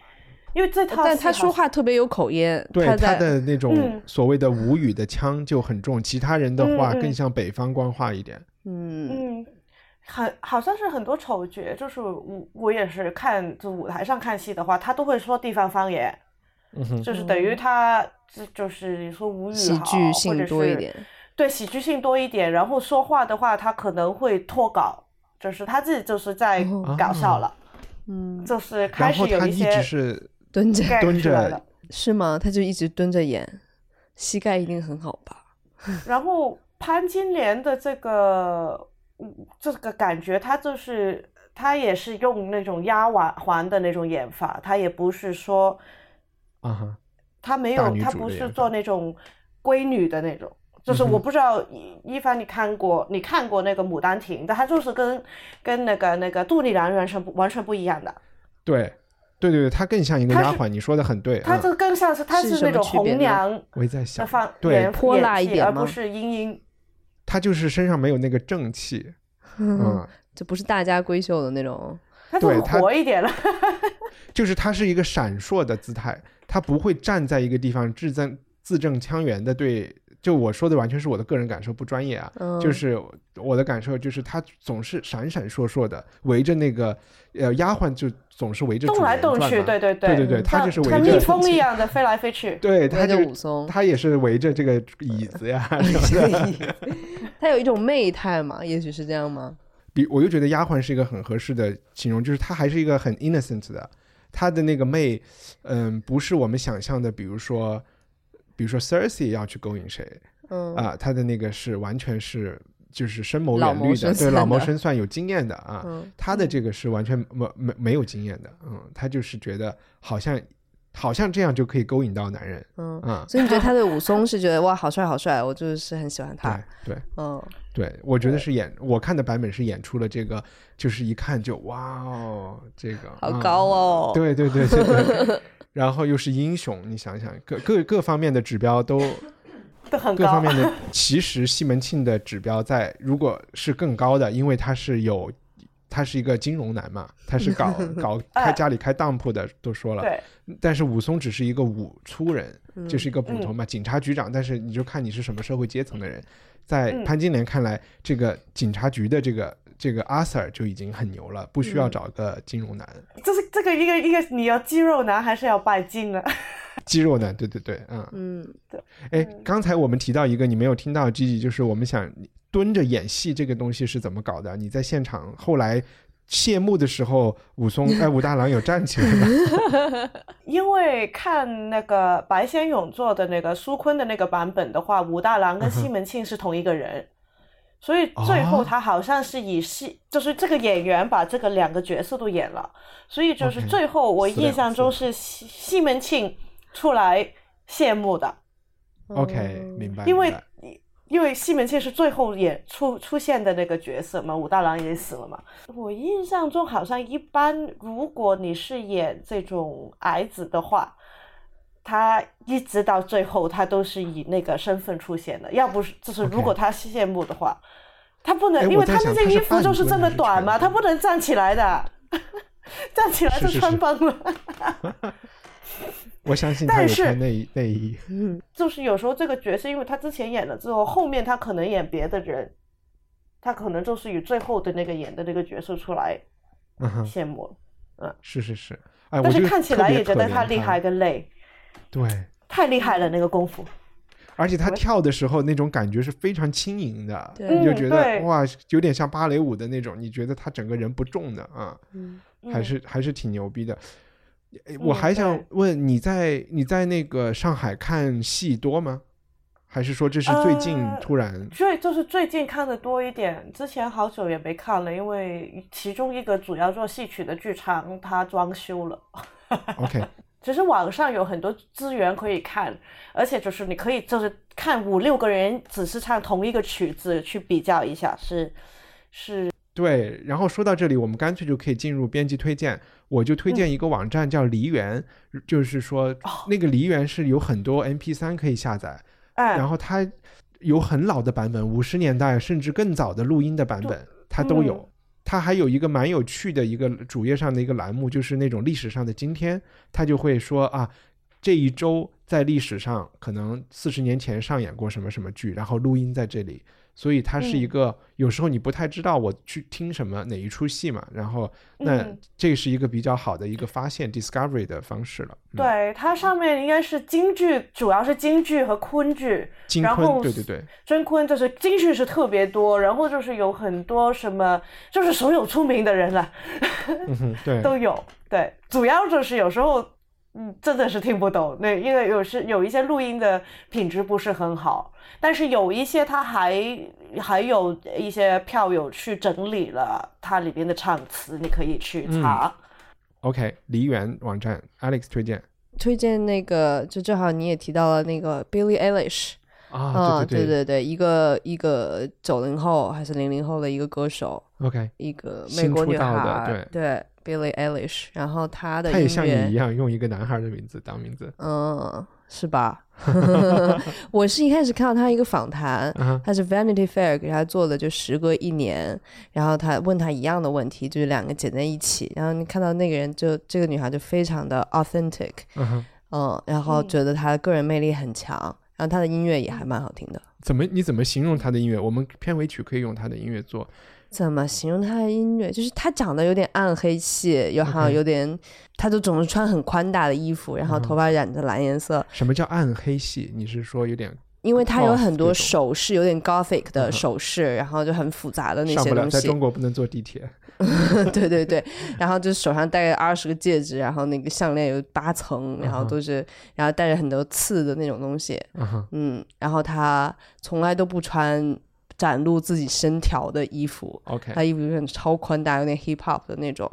因为这套，但他说话特别有口音，对他的那种所谓的吴语的腔就很重，其他人的话更像北方官话一点。嗯。嗯，很好像是很多丑角，就是我我也是看就舞台上看戏的话，他都会说地方方言，嗯就是等于他就就是你说吴语喜剧性多一点，对喜剧性多一点，然后说话的话他可能会脱稿，就是他自己就是在搞笑了，嗯，就是开始有一些是。蹲着蹲着是吗？他就一直蹲着演，膝盖一定很好吧？然后潘金莲的这个这个感觉，他就是他也是用那种丫鬟环的那种演法，他也不是说啊，他没有，他不是做那种闺女的那种，就是我不知道一凡你看过你看过那个《牡丹亭》，但他就是跟跟那个那个杜丽娘完全不完全不一样的，对。对对对，她更像一个丫鬟，你说的很对。她这更像是，她是那种红娘。我也在想，对，泼辣一点而不是英英。她就是身上没有那个正气，嗯，就不是大家闺秀的那种。她就活一点了。就是她是一个闪烁的姿态，她不会站在一个地方字正字正腔圆的对。就我说的完全是我的个人感受，不专业啊。就是我的感受，就是他总是闪闪烁烁的围着那个呃丫鬟，就总是围着动来动去，对对对对对，他就是围着蜜蜂一样的飞来飞去。对，他就武松，他也是围着这个椅子呀。他有一种媚态嘛，也许是这样吗？比我又觉得丫鬟是一个很合适的形容，就是她还是一个很 innocent 的，她的那个媚，嗯，不是我们想象的，比如说。比如说 Cersei 要去勾引谁，嗯啊，他的那个是完全是就是深谋远虑的，对老谋深算、有经验的啊。他的这个是完全没没没有经验的，嗯，他就是觉得好像好像这样就可以勾引到男人。嗯嗯，所以你觉得他对武松是觉得哇好帅好帅，我就是很喜欢他。对对嗯，对，我觉得是演我看的版本是演出了这个，就是一看就哇哦，这个好嗯高哦。对对对对对，然后又是英雄，你想想各各各方面的指标都 都很高各方。面的，其实西门庆的指标在如果是更高的，因为他是有他是一个金融男嘛，他是搞 搞开家里开当铺的，都说了，对，但是武松只是一个武粗人，嗯。就是一个捕头嘛，警察局长，但是你就看你是什么社会阶层的人，在嗯。潘金莲看来，这个警察局的这个这个阿 Sir 就已经很牛了，不需要嗯。找个金融男。这是这个一个一个，你要肌肉男还是要拜金呢？肌肉男，对对对，嗯，嗯，对。哎，刚才我们提到一个你没有听到，Gigi，就是我们想蹲着演戏这个东西是怎么搞的？你在现场后来谢幕的时候，武松 哎武大郎有站起来吗？因为看那个白先勇做的那个苏坤的那个版本的话，武大郎跟西门庆是同一个人，所以最后哦他好像是以戏，就是这个演员把这个两个角色都演了，所以就是最后我印象中是西西门庆出来谢幕的，OK，明白。因为因为西门庆是最后演出出现的那个角色嘛，武大郎也死了嘛。我印象中好像一般，如果你是演这种矮子的话，他一直到最后他都是以那个身份出现的，要不是就是如果他谢幕的话，他不能，哎因为他那件衣服就是这么短嘛，他不能站起来的，站起来就穿帮了。我相信他但是有穿内内衣。就是有时候这个角色，因为他之前演了之后，后面他可能演别的人，他可能就是以最后的那个演的那个角色出来嗯哼，谢幕了。是是是，哎，我但就是看起来也觉得他厉害跟累，对，太厉害了那个功夫。而且他跳的时候那种感觉是非常轻盈的，你就觉得、哇，有点像芭蕾舞的那种，你觉得他整个人不重的啊，嗯还是还是挺牛逼的。诶我嗯还想问你在你在那个上海看戏多吗？还是说这是最近呃突然？最就是最近看的多一点，之前好久也没看了，因为其中一个主要做戏曲的剧场它装修了。OK，其实网上有很多资源可以看，而且就是你可以就是看五六个人只是唱同一个曲子去比较一下，是是对，然后说到这里，我们干脆就可以进入编辑推荐。我就推嗯荐一个网站叫梨园，就是说哦那个梨园是有很多 MP 三可以下载，哎，然后它有很老的版本，五十年代甚至更早的录音的版本，它都有。嗯它还有一个蛮有趣的一个主页上的一个栏目，就是那种历史上的今天，它就会说啊，这一周在历史上可能四十年前上演过什么什么剧，然后录音在这里。所以它是一个、有时候你不太知道我去听什么哪一出戏嘛，然后那嗯这是一个比较好的一个发现 discovery 的方式了。嗯、，对，它上面应该是京剧，主要是京剧和昆剧。然后对对对，真昆就是京剧是特别多，然后就是有很多什么，就是所有出名的人了对，都有。对，主要就是有时候，嗯，真的是听不懂，那因为有时有一些录音的品质不是很好，但是有一些他还还有一些票友去整理了它里边的唱词，你可以去查。OK，梨园网站 Alex 推荐。推荐那个，就正好你也提到了那个 Billie Eilish，啊，嗯，对对对，一个一个九零后还是零零后的一个歌手，OK，一个美国女出道的孩，对 Billie Eilish，然后他的他也，像你一样用一个男孩的名字当名字。嗯，是吧？我是一开始看到他一个访谈，他是 Vanity Fair 给他做的，就时隔一年，然后他问他一样的问题，就是两个剪在一起，然后你看到那个人就这个女孩就非常的 authentic，嗯，嗯，然后嗯觉得她的个人魅力很强，然后她的音乐也还蛮好听的。怎么你怎么形容她的音乐？我们片尾曲可以用她的音乐做。怎么形容他的音乐？就是他长得有点暗黑系，有好像有点，他就总是穿很宽大的衣服，然后嗯头发染着蓝颜色，什么叫暗黑系？你是说有点因为他有很多首饰，有点 gothic 嗯的哼首饰，然后就很复杂的那些东西。在中国不能坐地铁。对对对，然后就手上戴二十个戒指，然后那个项链有八层，然后都是，然后带着很多刺的那种东西，嗯，嗯，然后他从来都不穿展露自己身条的衣服，OK，他衣服有点超宽大，有点 hip hop 的那种，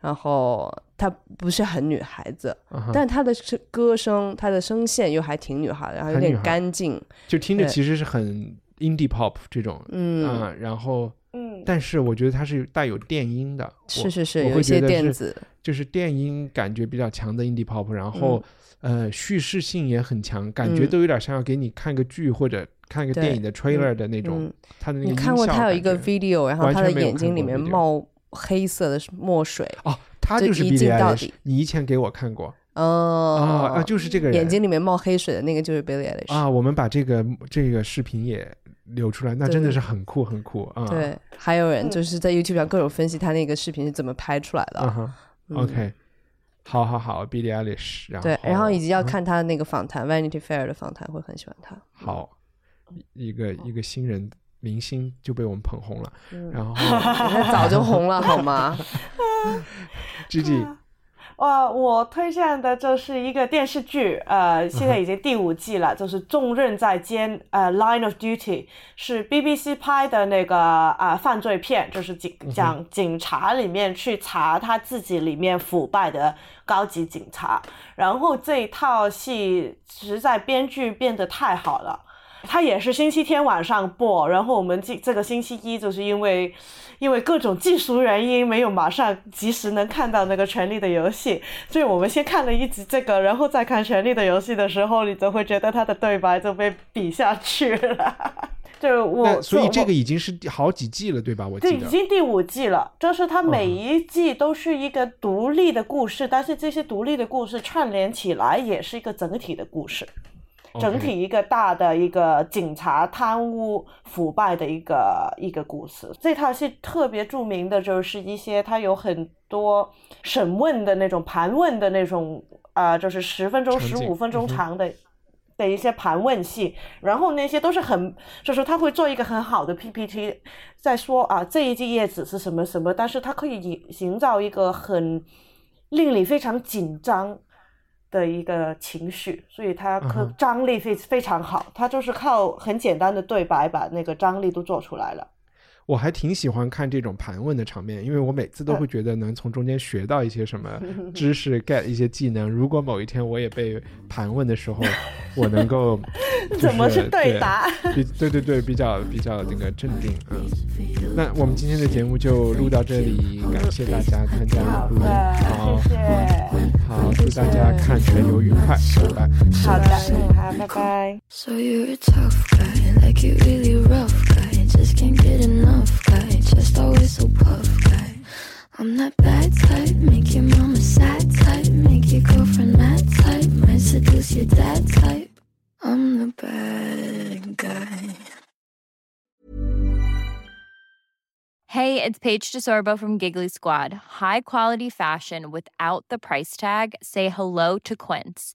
然后她不是很女孩子，但她的声歌声，她的声线又还挺女孩的，然后有点干净，就听着其实是很 indie pop 这种，嗯，啊，然后嗯，但是我觉得它是带有电音的，是是是，有一些电子，就是电音感觉比较强的 indie pop，然后、呃叙事性也很强，感觉嗯。都有点像要给你看个剧或者看个电影的 trailer 的那种，嗯，它的那个你看过他有一个 video，然后他的眼睛里面冒黑色的墨水，哦，他就就是一 Billie 镜到 Eilish，底你以前给我看过。哦啊啊，就是这个人眼睛里面冒黑水的那个就是 Billie Eilish 啊，我们把这个这个视频也流出来，那真的是很酷很酷啊，对，还有人就是在 YouTube 上各种分析他那个视频是怎么拍出来的。嗯哼嗯，OK，好好好，Billie Eilish，然后对，然后以及要嗯。看他的那个访谈、Vanity Fair 的访谈，会很喜欢他。好，一个一个新人明星就被我们捧红了，嗯然后 那早就红了好吗？Gigi 哇，我推荐的就是一个电视剧，呃，现在已经第五季了，就是《重任在肩》，呃，《Line of Duty》是 BBC 拍的那个啊、犯罪片，就是警讲警察里面去查他自己里面腐败的高级警察，然后这一套戏实在编剧变得太好了。它也是星期天晚上播，然后我们这这个星期一就是因为因为各种技术原因没有马上及时能看到那个《权力的游戏》，所以我们先看了一集这个，然后再看《权力的游戏》的时候，你就会觉得他的对白就被比下去了。就我，所以这个已经是第好几季了，对吧？我这记得已经第五季了，就是它每嗯一季都是一个独立的故事，但是这些独立的故事串联起来也是一个整体的故事。整体一个大的一个警察贪污腐败的一个一个故事。这套戏特别著名的就是一些它有很多审问的那种盘问的那种啊、呃就是十分钟、十五分钟长的。的一些盘问戏，然后那些都是很，就是他会做一个很好的 PPT，在说啊这一季叶子是什么什么，但是他可以营营造一个很令你非常紧张的一个情绪，所以他可张力非非常好，他就是靠很简单的对白把那个张力都做出来了。我还挺喜欢看这种盘问的场面，因为我每次都会觉得能从中间学到一些什么 知识，get 一些技能。如果某一天我也被盘问的时候，我能够、就是、怎么去对答比对对对，比较比较那个镇定。嗯，那我们今天的节目就录到这里，感谢大家参加录音。好，谢谢，好，祝大家看全游愉快，拜拜。好的，拜拜。So you're a tough guy, like you really rough guy. Just can't get enough guy, just always so puff guy. I'm that bad type, make your mama sad type, make your girlfriend mad type, might seduce your dad type. I'm the bad guy. Hey, it's Paige DeSorbo from Giggly Squad. High quality fashion without the price tag. Say hello to Quince.